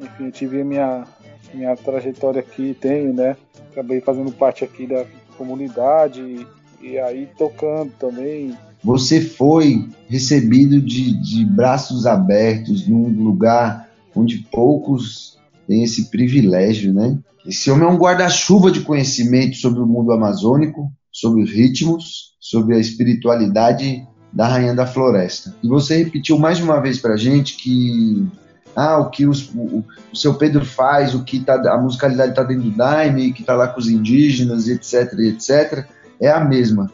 enfim, eu tive a minha, minha trajetória aqui, tenho, né, acabei fazendo parte aqui da comunidade e, e aí tocando também, você foi recebido de, de braços abertos num lugar onde poucos têm esse privilégio, né? Esse homem é um guarda-chuva de conhecimento sobre o mundo amazônico, sobre os ritmos, sobre a espiritualidade da Rainha da Floresta. E você repetiu mais uma vez para a gente que ah, o que os, o, o, seu Pedro faz, o que tá, a musicalidade está dentro do Daime, que está lá com os indígenas, etc, etc, é a mesma.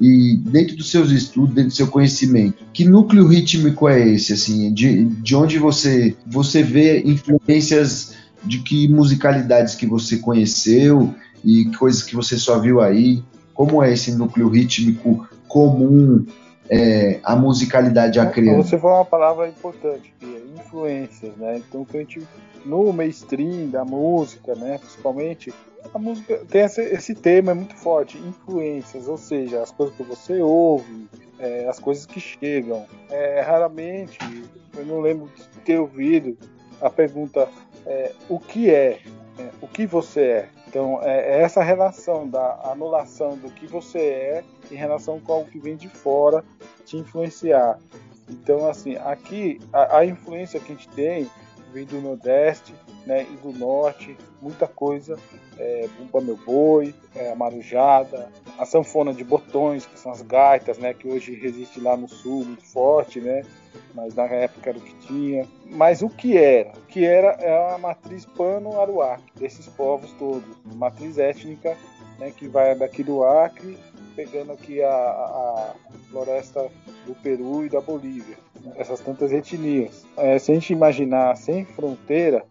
E dentro dos seus estudos, dentro do seu conhecimento, que núcleo rítmico é esse, assim, de, de onde você, você vê influências de que musicalidades que você conheceu e coisas que você só viu aí, como é esse núcleo rítmico comum é, a musicalidade acreana? Você falou uma palavra importante, que é influências, né? Então, que a gente, no mainstream da música, né, principalmente, a música tem esse, esse tema é muito forte, influências, ou seja, as coisas que você ouve, é, as coisas que chegam. É, raramente, eu não lembro de ter ouvido a pergunta é, o que é, é, o que você é. Então, é, é essa relação da anulação do que você é em relação com algo que vem de fora te influenciar. Então, assim, aqui a, a influência que a gente tem vem do Nordeste né, e do Norte, muita coisa é, Bumba Meu Boi, é, Marujada, a sanfona de botões, que são as gaitas, né, que hoje resiste lá no sul muito forte, né, mas na época era o que tinha. Mas o que era? O que era é a matriz pano-aruac, desses povos todos, matriz étnica, né, que vai daqui do Acre, pegando aqui a, a floresta do Peru e da Bolívia, essas tantas etnias. É, se a gente imaginar sem fronteira,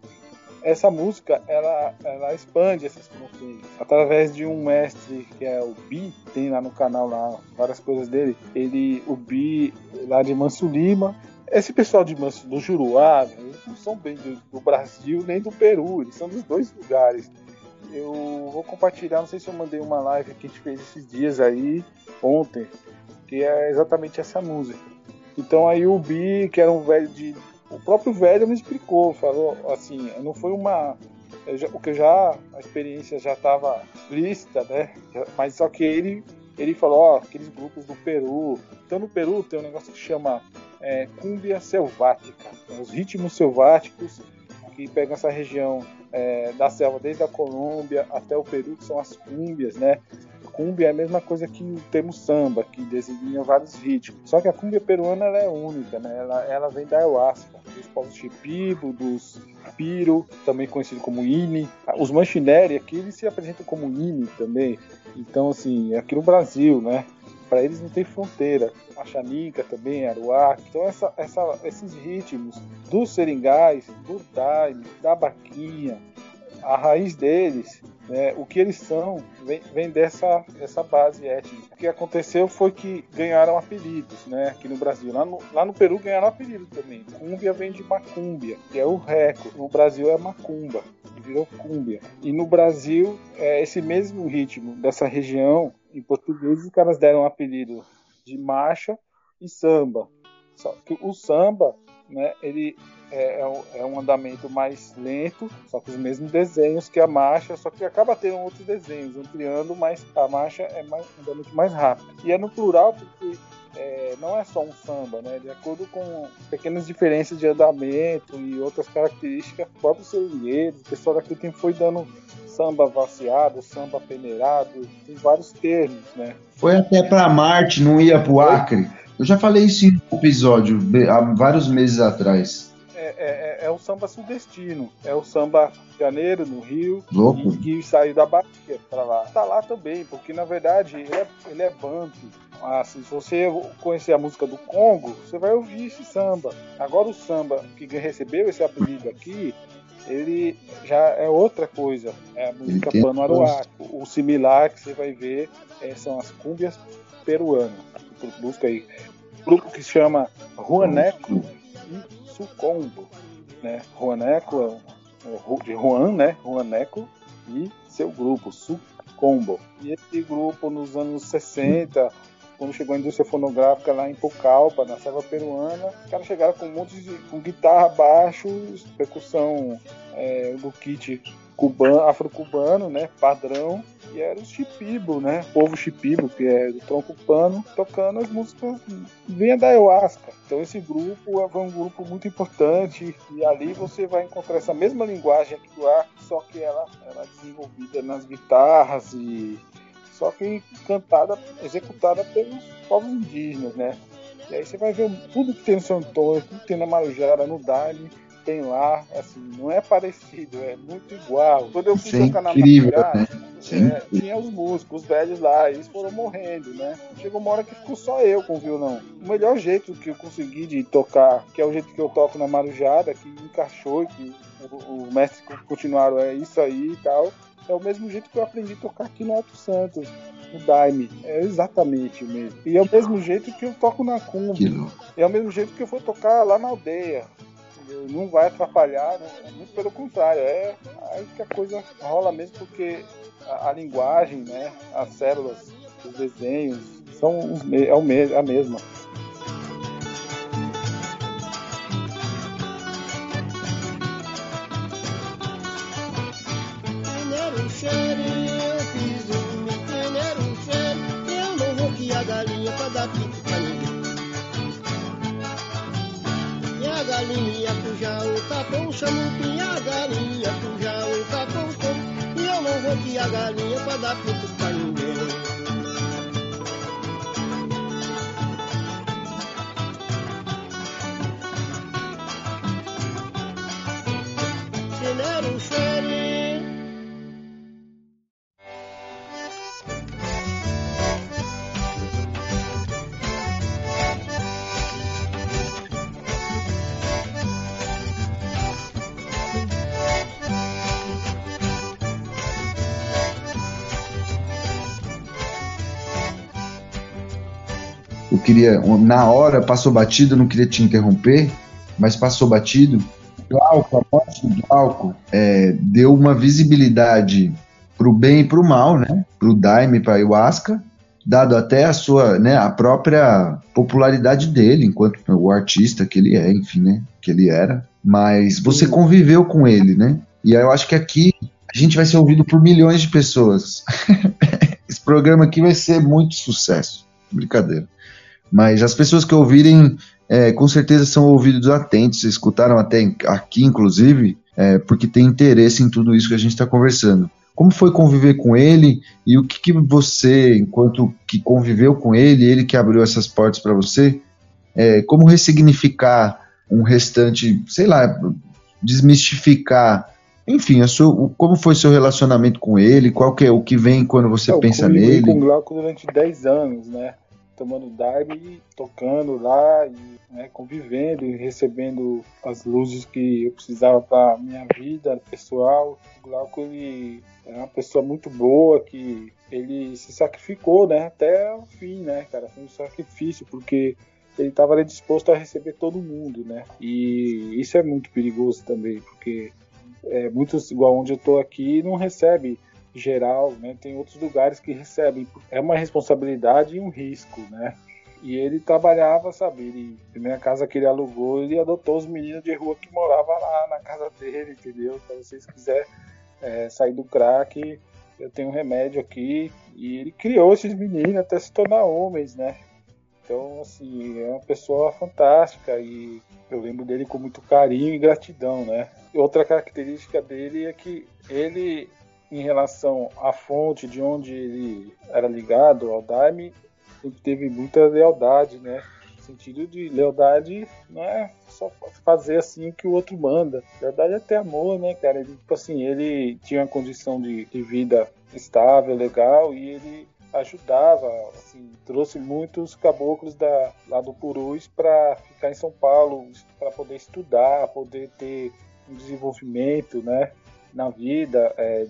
essa música ela, ela expande essas fronteiras através de um mestre que é o Bi, tem lá no canal lá várias coisas dele. Ele, o Bi, lá de Manso Lima. Esse pessoal de Manso, do Juruá, eles não são bem do, do Brasil nem do Peru, eles são dos dois lugares. Eu vou compartilhar, não sei se eu mandei uma live que a gente fez esses dias aí, ontem, que é exatamente essa música. Então aí o Bi, que era um velho de o próprio velho me explicou, falou assim, não foi uma já, porque já a experiência já estava lista, né? Mas só que ele ele falou, ó, aqueles grupos do Peru. Então no Peru tem um negócio que chama é, cúmbia selvática, os ritmos selváticos que pegam essa região é, da selva desde a Colômbia até o Peru, que são as cúmbias, né? Cumbia é a mesma coisa que o termo samba, que designa vários ritmos. Só que a cumbia peruana ela é única, né? Ela, ela vem da ayahuasca, dos povos Chipibo, dos Piro, também conhecido como Ini. Os Manchineri aqui eles se apresentam como Ini também. Então, assim, aqui no Brasil, né? Para eles não tem fronteira. A Xanica também, Aruac. Então, essa, essa, esses ritmos dos seringais, do daime, da baquinha, a raiz deles, né, o que eles são, vem, vem dessa, base étnica. O que aconteceu foi que ganharam apelidos né, aqui no Brasil. Lá no, lá no Peru ganharam apelido também. Cúmbia vem de macúmbia, que é o reco. No Brasil é macumba, virou cúmbia. E no Brasil, é esse mesmo ritmo dessa região, em português, os caras deram apelido de marcha e samba. Só que o samba né, ele é, é, um, é, um, andamento mais lento, só com os mesmos desenhos que a marcha, só que acaba tendo outros desenhos, ampliando, mas a marcha é mais, um andamento mais rápido. E é no plural porque é, não é só um samba, né? De acordo com pequenas diferenças de andamento e outras características, o próprio seringueiro, o pessoal daqui tem foi dando samba vaciado, samba peneirado, tem vários termos, né? Foi até para Marte, não ia para o Acre. Eu já falei isso em um episódio há vários meses atrás. É, é, é, é, o samba sudestino, é o samba janeiro no Rio Louco. que saiu da Bahia para lá. Tá lá também, porque na verdade ele é, ele é banto. Assim, se você conhecer a música do Congo, você vai ouvir esse samba. Agora o samba que recebeu esse apelido aqui, ele já é outra coisa. É a música Pano Aruaco. O similar que você vai ver é, são as cúmbias peruanas. Busca aí. grupo que se chama Juaneco e Sucombo. Né? Juaneco é de Juan, né? Juaneco e seu grupo, Sucombo. E esse grupo nos anos 60 quando chegou a indústria fonográfica lá em Pucallpa, na selva peruana, os caras chegaram com um monte de com guitarra, baixo, percussão é, do kit cubano, afro-cubano, né, padrão, e era o chipibo, né, o povo chipibo, que é do tronco pano, tocando as músicas vinha da ayahuasca. Então esse grupo é um grupo muito importante e ali você vai encontrar essa mesma linguagem aqui do ar, só que ela, ela é desenvolvida nas guitarras e só que cantada, executada pelos povos indígenas, né? E aí você vai ver tudo que tem no São Antônio, tudo que tem na Marujara, no Dali, tem lá, assim, não é parecido, é muito igual. Quando eu fui Sim, tocar na Marujara, né? é, tinha os músicos, os velhos lá, eles foram morrendo, né? Chegou uma hora que ficou só eu com o violão. O melhor jeito que eu consegui de tocar, que é o jeito que eu toco na Marujada, que encaixou, que o, o mestre continuaram, é isso aí e tal é o mesmo jeito que eu aprendi a tocar aqui no Alto Santos, no Daime. É exatamente o mesmo. E é o mesmo jeito que eu toco na Cumbi. É o mesmo jeito que eu vou tocar lá na aldeia. Não vai atrapalhar, né? muito pelo contrário. É aí que a coisa rola mesmo porque a, a linguagem, né? As células, os desenhos são é o, a mesma. dar pico pra ninguém. E a galinha puxa o capão, chama o pinha, a galinha puxa o capão, E eu não vou que a galinha pra dar pico queria, na hora, passou batido, não queria te interromper, mas passou batido. Glauco, a morte do Glauco é, deu uma visibilidade para o bem e para o mal, né? Para o Daime, para a Ayahuasca, dado até a sua, né, a própria popularidade dele, enquanto o artista que ele é, enfim, né, que ele era. Mas você conviveu com ele, né? E eu acho que aqui a gente vai ser ouvido por milhões de pessoas. Esse programa aqui vai ser muito sucesso. Brincadeira. Mas as pessoas que ouvirem, é, com certeza são ouvidos atentos, escutaram até aqui, inclusive, é, porque tem interesse em tudo isso que a gente está conversando. Como foi conviver com ele e o que, que, você, enquanto que conviveu com ele, ele que abriu essas portas para você, é, como ressignificar um restante, sei lá, desmistificar, enfim, sua, como foi seu relacionamento com ele, qual que é o que vem quando você é, pensa nele? Eu com o Glauco durante 10 anos, né? Tomando dive, tocando lá e né, convivendo e recebendo as luzes que eu precisava para minha vida pessoal. O Glauco ele é uma pessoa muito boa que ele se sacrificou, né, até o fim, né, cara, foi um sacrifício porque ele estava disposto a receber todo mundo, né? E isso é muito perigoso também, porque é, muitos, igual onde eu estou aqui, não recebe geral, né? Tem outros lugares que recebem. É uma responsabilidade e um risco, né? E ele trabalhava, sabe? Ele, a primeira casa que ele alugou, ele adotou os meninos de rua que moravam lá na casa dele, entendeu? Então, se vocês quiserem é, sair do crack, eu tenho um remédio aqui. E ele criou esses meninos até se tornar homens, né? Então, assim, é uma pessoa fantástica e eu lembro dele com muito carinho e gratidão, né? Outra característica dele é que ele, em relação à fonte de onde ele era ligado, ao Daime, sempre teve muita lealdade, né? No sentido de lealdade não é só fazer assim o que o outro manda. Lealdade é ter amor, né, cara? Ele, tipo assim, ele tinha uma condição de, de vida estável, legal, e ele ajudava, assim, trouxe muitos caboclos da, lá do Purus para ficar em São Paulo, para poder estudar, poder ter um desenvolvimento, né, na vida, é,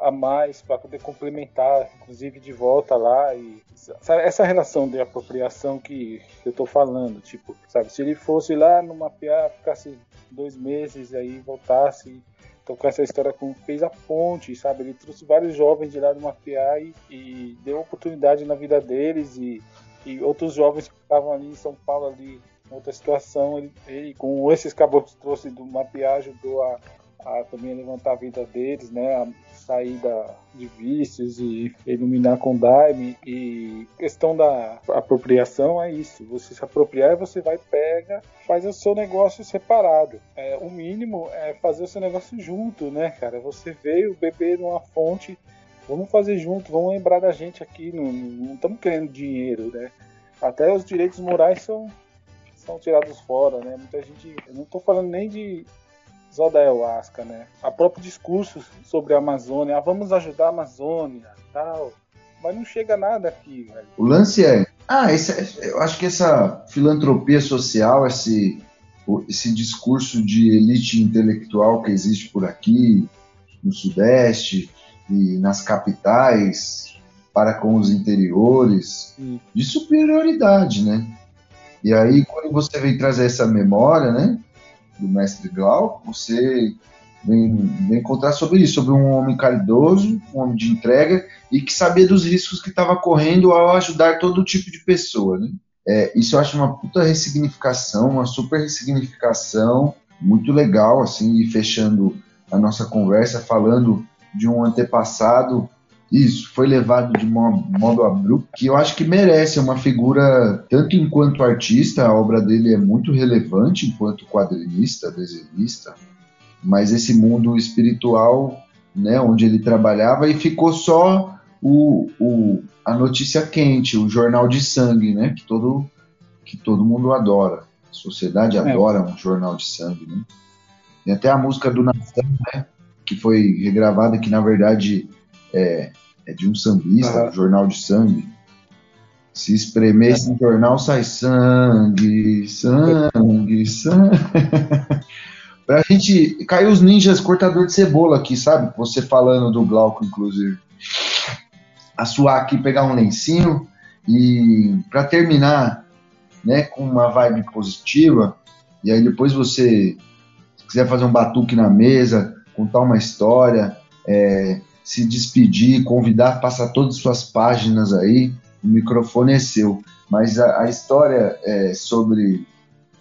a mais para poder complementar, inclusive de volta lá e sabe, essa relação de apropriação que eu estou falando, tipo, sabe, se ele fosse lá no mapear, ficasse dois meses aí voltasse então, com essa história, com fez a ponte, sabe? Ele trouxe vários jovens de lá do Mapear e, e deu oportunidade na vida deles e, e outros jovens que estavam ali em São Paulo, ali, em outra situação, ele, ele com esses caboclos trouxe do Mapear, ajudou a, a também levantar a vida deles, né? A sair da, de vícios e iluminar com Daime. E questão da apropriação é isso. Você se apropriar você vai, pega, faz o seu negócio separado. É, o mínimo é fazer o seu negócio junto, né, cara? Você veio beber numa fonte. Vamos fazer junto, vamos lembrar da gente aqui. Não estamos querendo dinheiro, né? Até os direitos morais são, são tirados fora, né? Muita gente. Eu não estou falando nem de só da ayahuasca, né? A próprio discurso sobre a Amazônia, ah, vamos ajudar a Amazônia, tal. Mas não chega nada aqui, velho. O lance é, ah, esse, eu acho que essa filantropia social, esse, esse discurso de elite intelectual que existe por aqui, no Sudeste e nas capitais, para com os interiores, Sim. de superioridade, né? E aí, quando você vem trazer essa memória, né? Do mestre Glauco, você vem, vem contar sobre isso, sobre um homem caridoso, um homem de entrega e que sabia dos riscos que estava correndo ao ajudar todo tipo de pessoa. Né? É, isso eu acho uma puta ressignificação, uma super ressignificação, muito legal, assim, e fechando a nossa conversa falando de um antepassado isso, foi levado de modo abrupto, que eu acho que merece uma figura, tanto enquanto artista, a obra dele é muito relevante, enquanto quadrinista, desenhista, mas esse mundo espiritual, né, onde ele trabalhava, e ficou só o, o, a notícia quente, o jornal de sangue, né, que todo, que todo mundo adora. A sociedade é. adora um jornal de sangue, né? Tem até a música do Nação, né, que foi regravada, que na verdade é, é de um sambista, uhum. jornal de sangue. Se espremer esse jornal, sai sangue, sangue, sangue. pra gente. Caiu os ninjas cortador de cebola aqui, sabe? Você falando do Glauco, inclusive. A suar aqui, pegar um lencinho. E para terminar, né, com uma vibe positiva, e aí depois você, se quiser fazer um batuque na mesa, contar uma história, é, se despedir, convidar, passar todas as suas páginas aí, o microfone é seu. Mas a, a história é sobre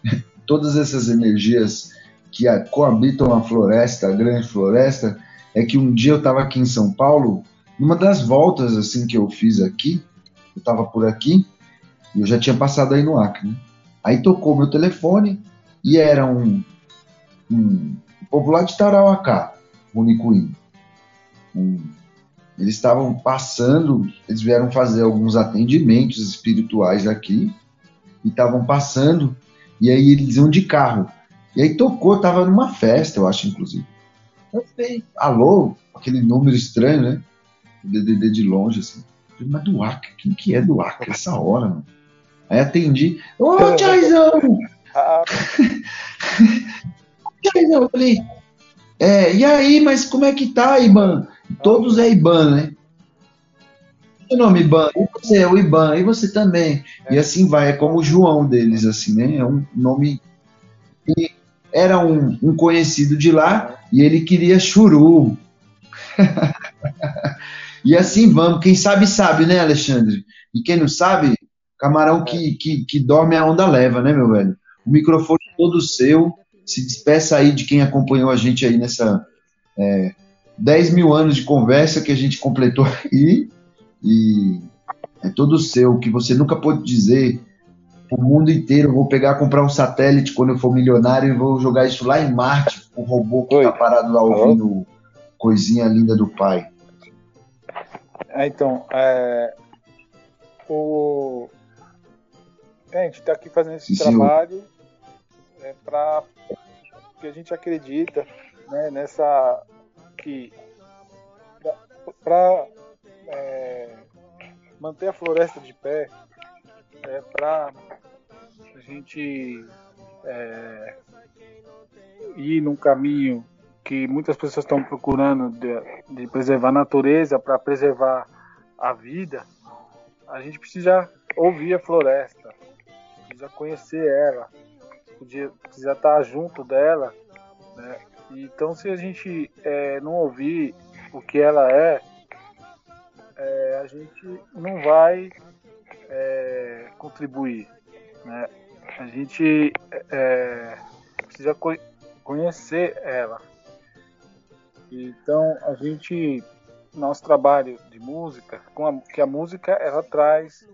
todas essas energias que a, coabitam a floresta, a grande floresta, é que um dia eu estava aqui em São Paulo, numa das voltas assim que eu fiz aqui, eu estava por aqui, e eu já tinha passado aí no Acre. Né? Aí tocou meu telefone e era um, um, lá de Tarauacá, Municuim um, eles estavam passando, eles vieram fazer alguns atendimentos espirituais aqui e estavam passando e aí eles iam de carro. E aí tocou, tava numa festa, eu acho, inclusive. Eu falei, alô, aquele número estranho, né? DDD de longe, assim. Falei, mas do Acre, quem que é do Acre essa hora, mano? Aí atendi, ô, oh, Tiazão! Tiazão, eu falei, é, e aí, mas como é que tá, Iban? Todos é Iban, né? O nome Iban, e você é o Iban, e você também. É. E assim vai, é como o João deles, assim, né? É um nome. E era um, um conhecido de lá e ele queria churu. e assim vamos. Quem sabe, sabe, né, Alexandre? E quem não sabe, Camarão que, que, que dorme a onda leva, né, meu velho? O microfone é todo seu. Se despeça aí de quem acompanhou a gente aí nessa é, 10 mil anos de conversa que a gente completou aí. E é todo seu, que você nunca pôde dizer o mundo inteiro. Vou pegar, comprar um satélite quando eu for milionário e vou jogar isso lá em Marte, o robô que Oi. tá parado lá ouvindo coisinha linda do pai. É, então, é, o, é, a gente está aqui fazendo esse Sim, trabalho é, para que a gente acredita né, nessa que para é, manter a floresta de pé é, para a gente é, ir num caminho que muitas pessoas estão procurando de, de preservar a natureza para preservar a vida, a gente precisa ouvir a floresta, precisa conhecer ela, precisa estar junto dela. Né? Então, se a gente é, não ouvir o que ela é, é a gente não vai é, contribuir. Né? A gente é, precisa co conhecer ela. Então, a gente nosso trabalho de música, a, que a música ela traz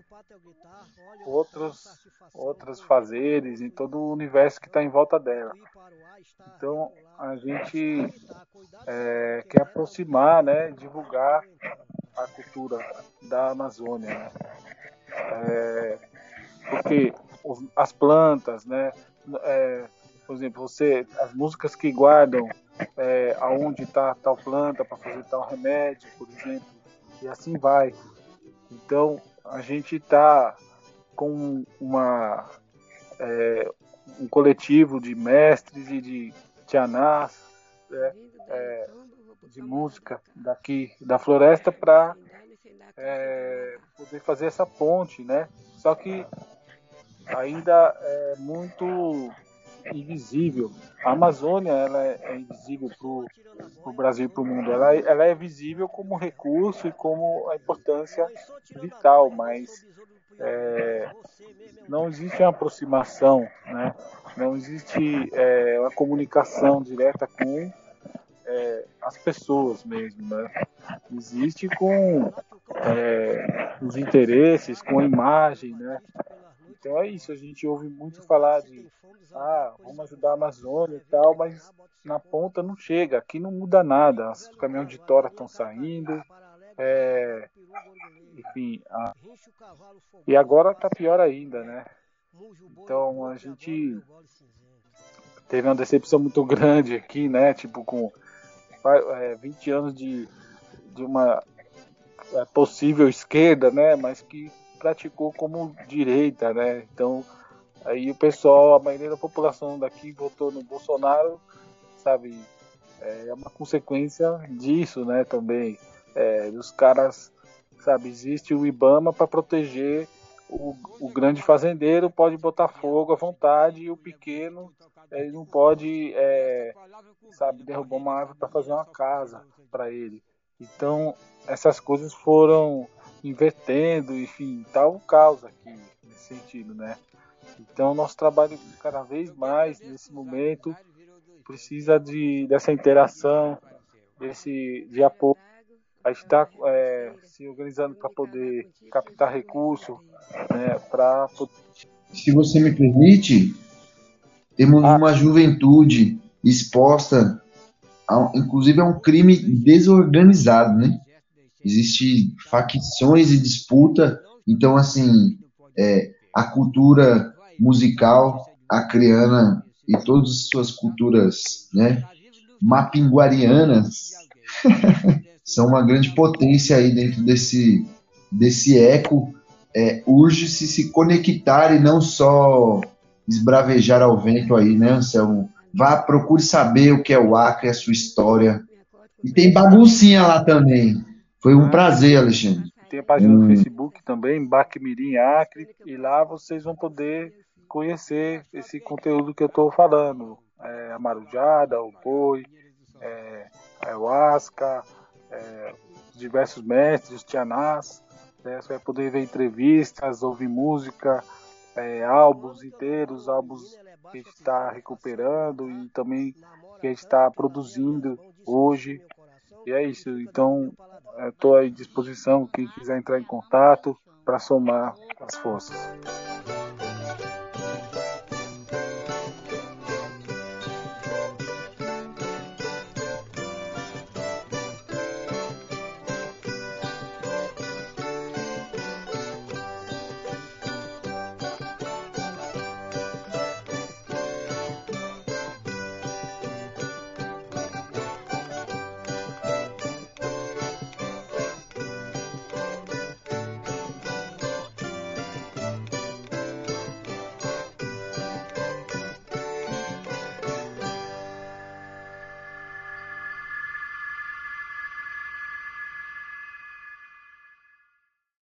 outros outros fazeres em todo o universo que está em volta dela. Então a gente é, quer aproximar, né, divulgar a cultura da Amazônia, né? é, porque as plantas, né, é, por exemplo, você as músicas que guardam é, aonde está tal planta para fazer tal remédio, por exemplo, e assim vai. Então a gente está com uma é, um coletivo de mestres e de tianás né, é, de música daqui da floresta para é, poder fazer essa ponte, né? Só que ainda é muito invisível. A Amazônia ela é, é invisível para o Brasil e para o mundo. Ela, ela é visível como recurso e como a importância vital, mas é, não existe uma aproximação, né? não existe é, uma comunicação direta com é, as pessoas mesmo. Né? Existe com é, os interesses, com a imagem, né? Então é isso, a gente ouve muito falar de ah, vamos ajudar a Amazônia e tal, mas na ponta não chega, aqui não muda nada. Os caminhões de tora estão saindo, é, enfim, a, e agora está pior ainda, né? Então a gente teve uma decepção muito grande aqui, né? Tipo, com é, 20 anos de, de uma é, possível esquerda, né? Mas que praticou como direita, né? Então, aí o pessoal, a maioria da população daqui votou no Bolsonaro, sabe? É uma consequência disso, né? Também, é, os caras, sabe? Existe o IBAMA para proteger o, o, grande fazendeiro, pode botar fogo à vontade e o pequeno ele não pode, é, sabe, derrubar uma árvore para fazer uma casa para ele. Então, essas coisas foram invertendo, enfim, tá um caos aqui nesse sentido, né? Então, nosso trabalho cada vez mais nesse momento precisa de dessa interação, desse de apoio. A gente está é, se organizando para poder captar recurso, né? Para se você me permite, temos ah. uma juventude exposta, a, inclusive a um crime desorganizado, né? Existe facções e disputa. Então, assim, é, a cultura musical acreana e todas as suas culturas né, mapinguarianas são uma grande potência aí dentro desse, desse eco. É, urge-se se conectar e não só esbravejar ao vento aí, né, Anselmo? Vá, procure saber o que é o Acre, a sua história. E tem baguncinha lá também. Foi um prazer, Alexandre. Tem a página hum. no Facebook também, Bacmirim Acre, e lá vocês vão poder conhecer esse conteúdo que eu estou falando. É, a marujada, o boi, é, a ayahuasca, é, diversos mestres, os tianás. Né? Você vai poder ver entrevistas, ouvir música, é, álbuns inteiros, álbuns que a gente está recuperando e também que a gente está produzindo hoje. E é isso. Então, estou à disposição. Quem quiser entrar em contato para somar as forças.